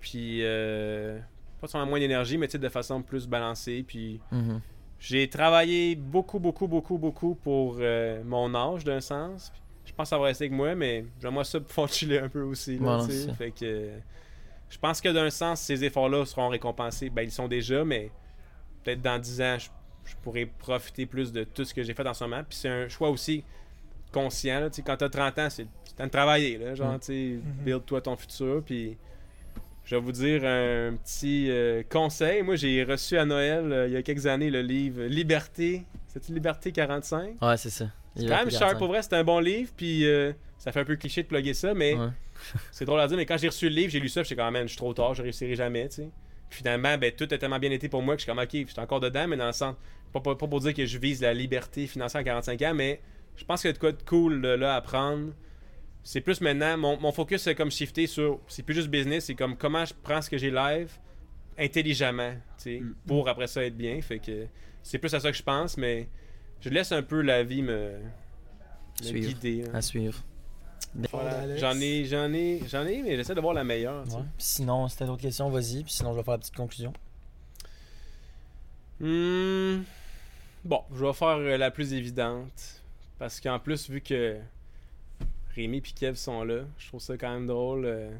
Puis, euh, pas seulement moins d'énergie, mais de façon plus balancée. Puis, Mhm. j'ai travaillé beaucoup, beaucoup, beaucoup, beaucoup pour euh, mon âge, d'un sens. Je pense que ça va rester avec moi, mais j'aimerais ça pour chiller un peu aussi. là, Voilà, fait que euh, je pense que d'un sens, ces efforts-là seront récompensés. Ben, ils sont déjà, mais peut-être dans 10 ans, je, je pourrais profiter plus de tout ce que j'ai fait en ce moment. Puis c'est un choix aussi conscient. là, tu sais, quand tu as 30 ans, c'est temps de travailler. Là, genre, Mm. tu sais, build-toi ton futur. Puis je vais vous dire un petit euh, conseil. Moi, j'ai reçu à Noël, euh, il y a quelques années, le livre Liberté. C'est-tu Liberté 45? Ouais, c'est ça. C'est quand même sharp pour vrai, c'est un bon livre. Puis euh, ça fait un peu cliché de plugger ça, mais Ouais. c'est drôle à dire. Mais quand j'ai reçu le livre, j'ai lu ça, j'étais quand même, je suis trop tard, je réussirai jamais, tu sais. Puis Finalement, ben, tout a tellement bien été pour moi que je suis comme, ok, je suis encore dedans, mais dans le sens, pas, pas, pas pour dire que je vise la liberté financière à 45 ans, mais je pense qu'il y a de quoi de cool là, là, à prendre. C'est plus maintenant, mon, mon focus c'est comme shifté sur, c'est plus juste business, c'est comme comment je prends ce que j'ai live intelligemment, tu sais, Mm. pour après ça être bien. Fait que c'est plus à ça que je pense, mais je laisse un peu la vie me, me Suivre. guider. hein. À suivre. Voilà. J'en ai, j'en ai, j'en ai, mais j'essaie de voir la meilleure. Ouais. Sinon, si t'as d'autres questions, vas-y. Puis sinon, je vais faire la petite conclusion. Hmm. Bon, je vais faire euh, la plus évidente. Parce qu'en plus, vu que Rémi et Kev sont là, je trouve ça quand même drôle. euh,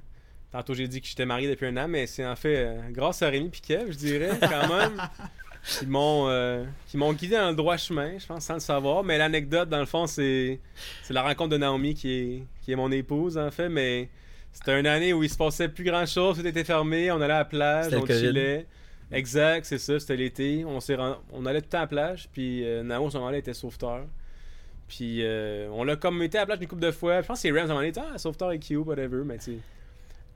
Tantôt, j'ai dit que j'étais marié depuis un an, mais c'est en fait euh, grâce à Rémi et Kev, je dirais, quand même, qui m'ont euh, qui m'ont guidé dans le droit chemin, je pense, sans le savoir. Mais l'anecdote, dans le fond, c'est c'est la rencontre de Naomi qui est, qui est mon épouse, en fait. Mais c'était une année où il se passait plus grand-chose, tout était fermé, on allait à la plage, on chillait. Exact, c'est ça, c'était l'été. On s'est on allait tout le temps à la plage, puis euh, Nao, à ce moment-là, était sauveteur. Puis euh, on l'a comme été à la plage une couple de fois. Je pense que c'est Rams, à un moment donné, ah, sauveteur est cute, whatever, mais tu sais.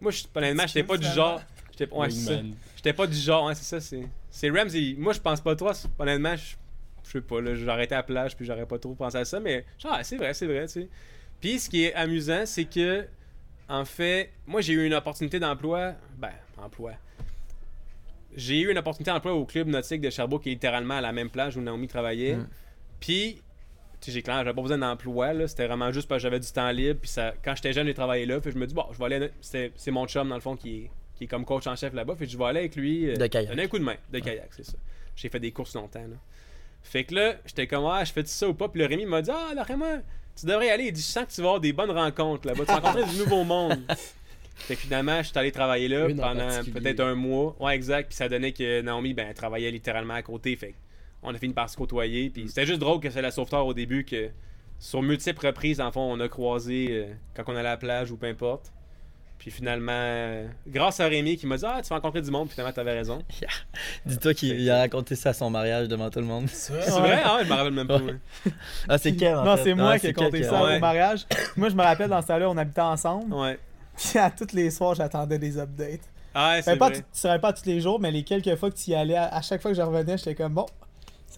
Moi, je- honnêtement, j'étais pas du genre. J'étais ouais, pas du genre, hein, c'est ça, c'est. C'est Rams, il- moi je pense pas trop, c'est- honnêtement, je je sais pas, là, j'arrêtais à la plage puis j'aurais pas trop pensé à ça, mais genre, c'est vrai, c'est vrai, tu sais. Puis ce qui est amusant, c'est que, en fait, moi j'ai eu une opportunité d'emploi, ben, emploi. J'ai eu une opportunité d'emploi au club nautique de Sherbrooke, qui est littéralement à la même plage où Naomi travaillait. Mm. Puis, tu sais, j'ai clairement, j'avais pas besoin d'emploi, là, c'était vraiment juste parce que j'avais du temps libre, puis ça, quand j'étais jeune, j'ai travaillé là, puis je me dis, bon, je vais aller, c'est mon chum, dans le fond, qui est, qui est comme coach en chef là-bas, puis je vais aller avec lui. euh, De kayak. Donner un coup de main, de kayak, c'est ça. J'ai fait des courses longtemps, là. Fait que là, j'étais comme, ah, je fais ça ou pas, puis le Rémi m'a dit, ah, là, Raymond, tu devrais y aller, il dit, je sens que tu vas avoir des bonnes rencontres là-bas, tu vas rencontrer du nouveau monde. Fait que finalement, je suis allé travailler là Une pendant peut-être un mois. Ouais, exact. Puis ça donnait que Naomi, ben, elle travaillait littéralement à côté. Fait que on a fini par se côtoyer. Puis c'était juste drôle que c'est la sauveteur au début que sur multiples reprises, en fond, on a croisé euh, quand on allait à la plage ou peu importe. Puis finalement, euh, grâce à Rémi qui m'a dit Ah, tu vas rencontrer du monde, puis finalement, t'avais raison. Dis-toi qu'il il a raconté ça à son mariage devant tout le monde. C'est vrai? Ah, ouais, je me rappelle même pas. Ouais. Ah, c'est Kev, en Non, c'est moi Ah, qui ai compté ça Ouais. au mariage. Moi, je me rappelle dans ce temps-là, on habitait ensemble. Ouais. Puis à tous les soirs, j'attendais des updates. Ah, ouais, c'est Ben, pas, vrai. tu serais pas tous les jours, mais les quelques fois que tu y allais, à, à chaque fois que je revenais, j'étais comme bon.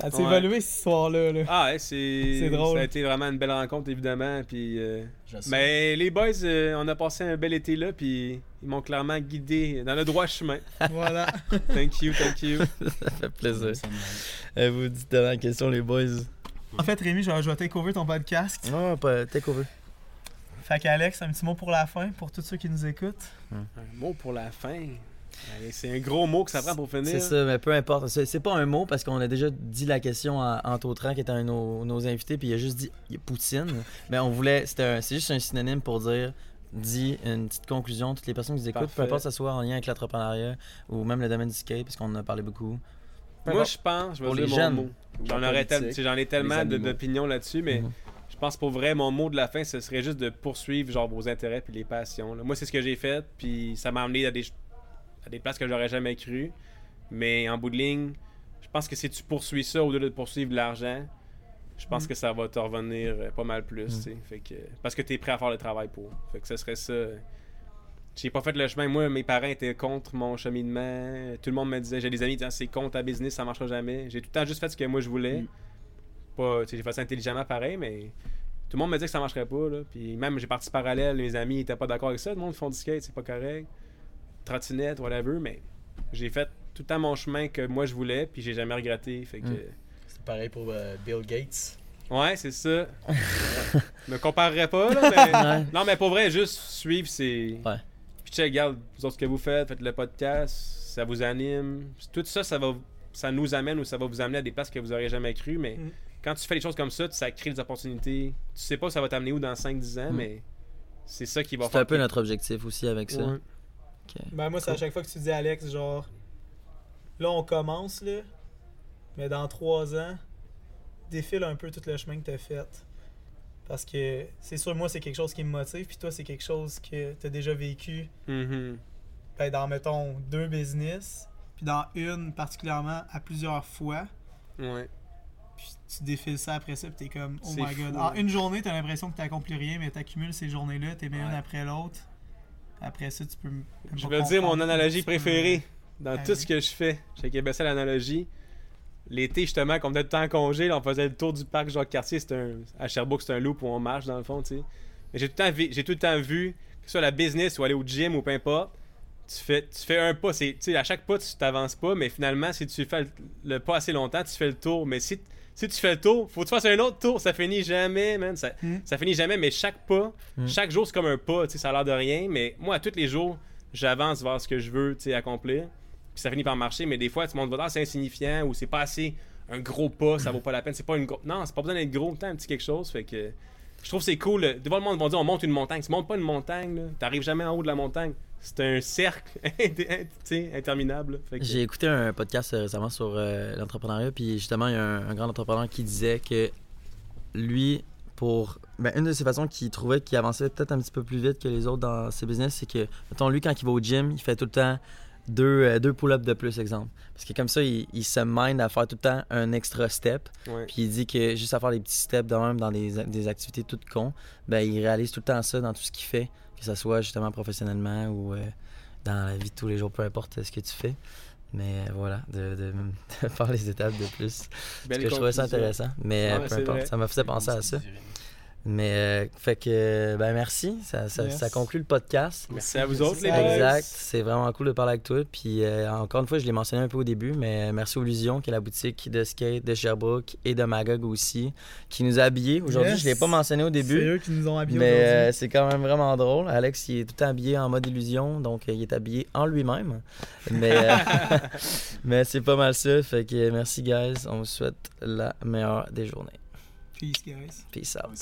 Ça a Ouais. évolué cette histoire-là. Là? Ah, ouais, c'est. C'est drôle. Ça a été vraiment une belle rencontre, évidemment. Puis. euh. Mais les boys, euh, on a passé un bel été là, puis ils m'ont clairement guidé dans le droit chemin. voilà. Thank you, thank you. Ça fait plaisir. Euh, vous dites dans la question, les boys. En fait, Rémi, je, je vais take over ton podcast. Non, pas take over. Fait qu'Alex, un petit mot pour la fin, pour tous ceux qui nous écoutent. Un mot pour la fin. C'est un gros mot que ça prend pour finir. C'est ça, mais peu importe. C'est pas un mot parce qu'on a déjà dit la question à Anto Tran, qui était un de nos, nos invités, puis il a juste dit il y a Poutine. Mais on voulait. C'est juste un synonyme pour dire. Dis une petite conclusion, toutes les personnes qui nous écoutent, peu Parfait. importe que ce soit en lien avec l'entrepreneuriat ou même le domaine du skate, parce qu'on en a parlé beaucoup. Peu Moi, je pense, je vais dire les mon mot. J'en tel- ai tellement d'opinions là-dessus, mais Mhm. je pense pour vrai, mon mot de la fin, ce serait juste de poursuivre genre vos intérêts puis les passions. là. Moi, c'est ce que j'ai fait, puis ça m'a amené à des, à des places que j'aurais jamais cru. Mais en bout de ligne, je pense que si tu poursuis ça au lieu de poursuivre l'argent, je pense Mhm. que ça va te revenir euh, pas mal plus. Sais. Fait que, parce que tu es prêt à faire le travail pour. Fait que ce serait ça. J'ai pas fait le chemin. Moi, mes parents étaient contre mon cheminement. Tout le monde me disait, j'ai des amis qui disaient, c'est contre ta business, ça marchera jamais. J'ai tout le temps juste fait ce que moi je voulais. Mm. Pas, j'ai fait ça intelligemment pareil, mais tout le monde me disait que ça marcherait pas. Là. Puis même, j'ai parti parallèle, mes amis étaient pas d'accord avec ça. Tout le monde font du skate, c'est pas correct. Trottinette, whatever, mais j'ai fait tout le temps mon chemin que moi je voulais, puis j'ai jamais regretté. Fait que. Mm. C'est pareil pour euh, Bill Gates. Ouais, c'est ça. Je me comparerais pas, là, mais. Ouais. Non, mais pour vrai, juste suivre, c'est. Ouais. Puis check, regarde, vous autres, ce que vous faites, faites le podcast, ça vous anime. Tout ça, ça va ça nous amène ou ça va vous amener à des places que vous auriez jamais cru, mais Mm. quand tu fais les choses comme ça, ça crée des opportunités. Tu sais pas ça va t'amener où dans 5-10 ans, Mm. mais c'est ça qui va C'est un peu notre objectif aussi avec ça. Ouais. Ben, moi, c'est à chaque fois que tu dis Alex, genre. Là, on commence, là. Mais dans trois ans, défile un peu tout le chemin que t'as fait. Parce que c'est sûr, moi, c'est quelque chose qui me motive. Puis toi, c'est quelque chose que t'as déjà vécu Mhm. ben, dans, mettons, deux business. Puis dans une, particulièrement, à plusieurs fois. Ouais. Puis tu défiles ça après ça, puis t'es comme, oh my god. En une journée, t'as l'impression que t'accomplis rien, mais t'accumules ces journées-là, t'es mets une après l'autre. Après ça, tu peux. Je vais te dire mon analogie peux- préférée dans Allez. tout ce que je fais. Je sais qu'il y a l'analogie. L'été, justement, quand on était tout le temps en congé, là, on faisait le tour du parc Jacques-Cartier. À Sherbrooke, c'est un loop où on marche, dans le fond, tu sais. Mais j'ai tout, le temps vi- j'ai tout le temps vu, que ce soit la business ou aller au gym ou peu importe, tu fais, tu fais un pas. à chaque pas, tu t'avances pas, mais finalement, si tu fais le, le pas assez longtemps, tu fais le tour. Mais si, si tu fais le tour, faut que tu fasses un autre tour. Ça finit jamais, man. Ça, Mm. ça finit jamais, mais chaque pas, Mm. chaque jour, c'est comme un pas. Tu sais, ça a l'air de rien, mais moi, à tous les jours, j'avance vers ce que je veux tu sais, accomplir. Puis ça finit par marcher, mais des fois, tu montes va c'est insignifiant ou c'est pas assez un gros pas, ça vaut pas la peine. C'est pas une gro- Non, c'est pas besoin d'être gros, tant un petit quelque chose. Fait que je trouve que c'est cool. Des fois, le monde va dire on monte une montagne. Tu montes pas une montagne, là. T'arrives jamais en haut de la montagne. C'est un cercle interminable. que- J'ai écouté un podcast euh, récemment sur euh, l'entrepreneuriat, puis justement, il y a un, un grand entrepreneur qui disait que lui, pour. Ben, une de ses façons qu'il trouvait qu'il avançait peut-être un petit peu plus vite que les autres dans ses business, c'est que, mettons, lui, quand il va au gym, il fait tout le temps deux, euh, deux pull-ups de plus, exemple. Parce que comme ça, il, il se mind à faire tout le temps un extra step. Ouais. Puis il dit que juste à faire des petits steps de même dans des, des activités toutes cons, ben il réalise tout le temps ça dans tout ce qu'il fait, que ce soit justement professionnellement ou euh, dans la vie de tous les jours, peu importe ce que tu fais. Mais euh, voilà, de, de, de faire les étapes de plus. Parce que je trouvais ça intéressant. Mais Ouais, euh, peu importe, vrai. ça m'a fait penser à ça. Mais euh, fait que, ben merci, ça, ça, Yes. ça conclut le podcast. Merci à vous autres, les boys. Exact, c'est vraiment cool de parler avec toi. Puis euh, encore une fois, je l'ai mentionné un peu au début, mais euh, merci aux Illusions, qui est la boutique de skate de Sherbrooke et de Magog aussi, qui nous a habillés. Aujourd'hui, Yes. je ne l'ai pas mentionné au C'est début, eux qui nous ont habillés mais euh, c'est quand même vraiment drôle. Alex, il est tout habillé en mode illusion, donc euh, il est habillé en lui-même. Mais, euh, mais c'est pas mal ça. Fait que merci, guys. On vous souhaite la meilleure des journées. Peace, guys. Peace out.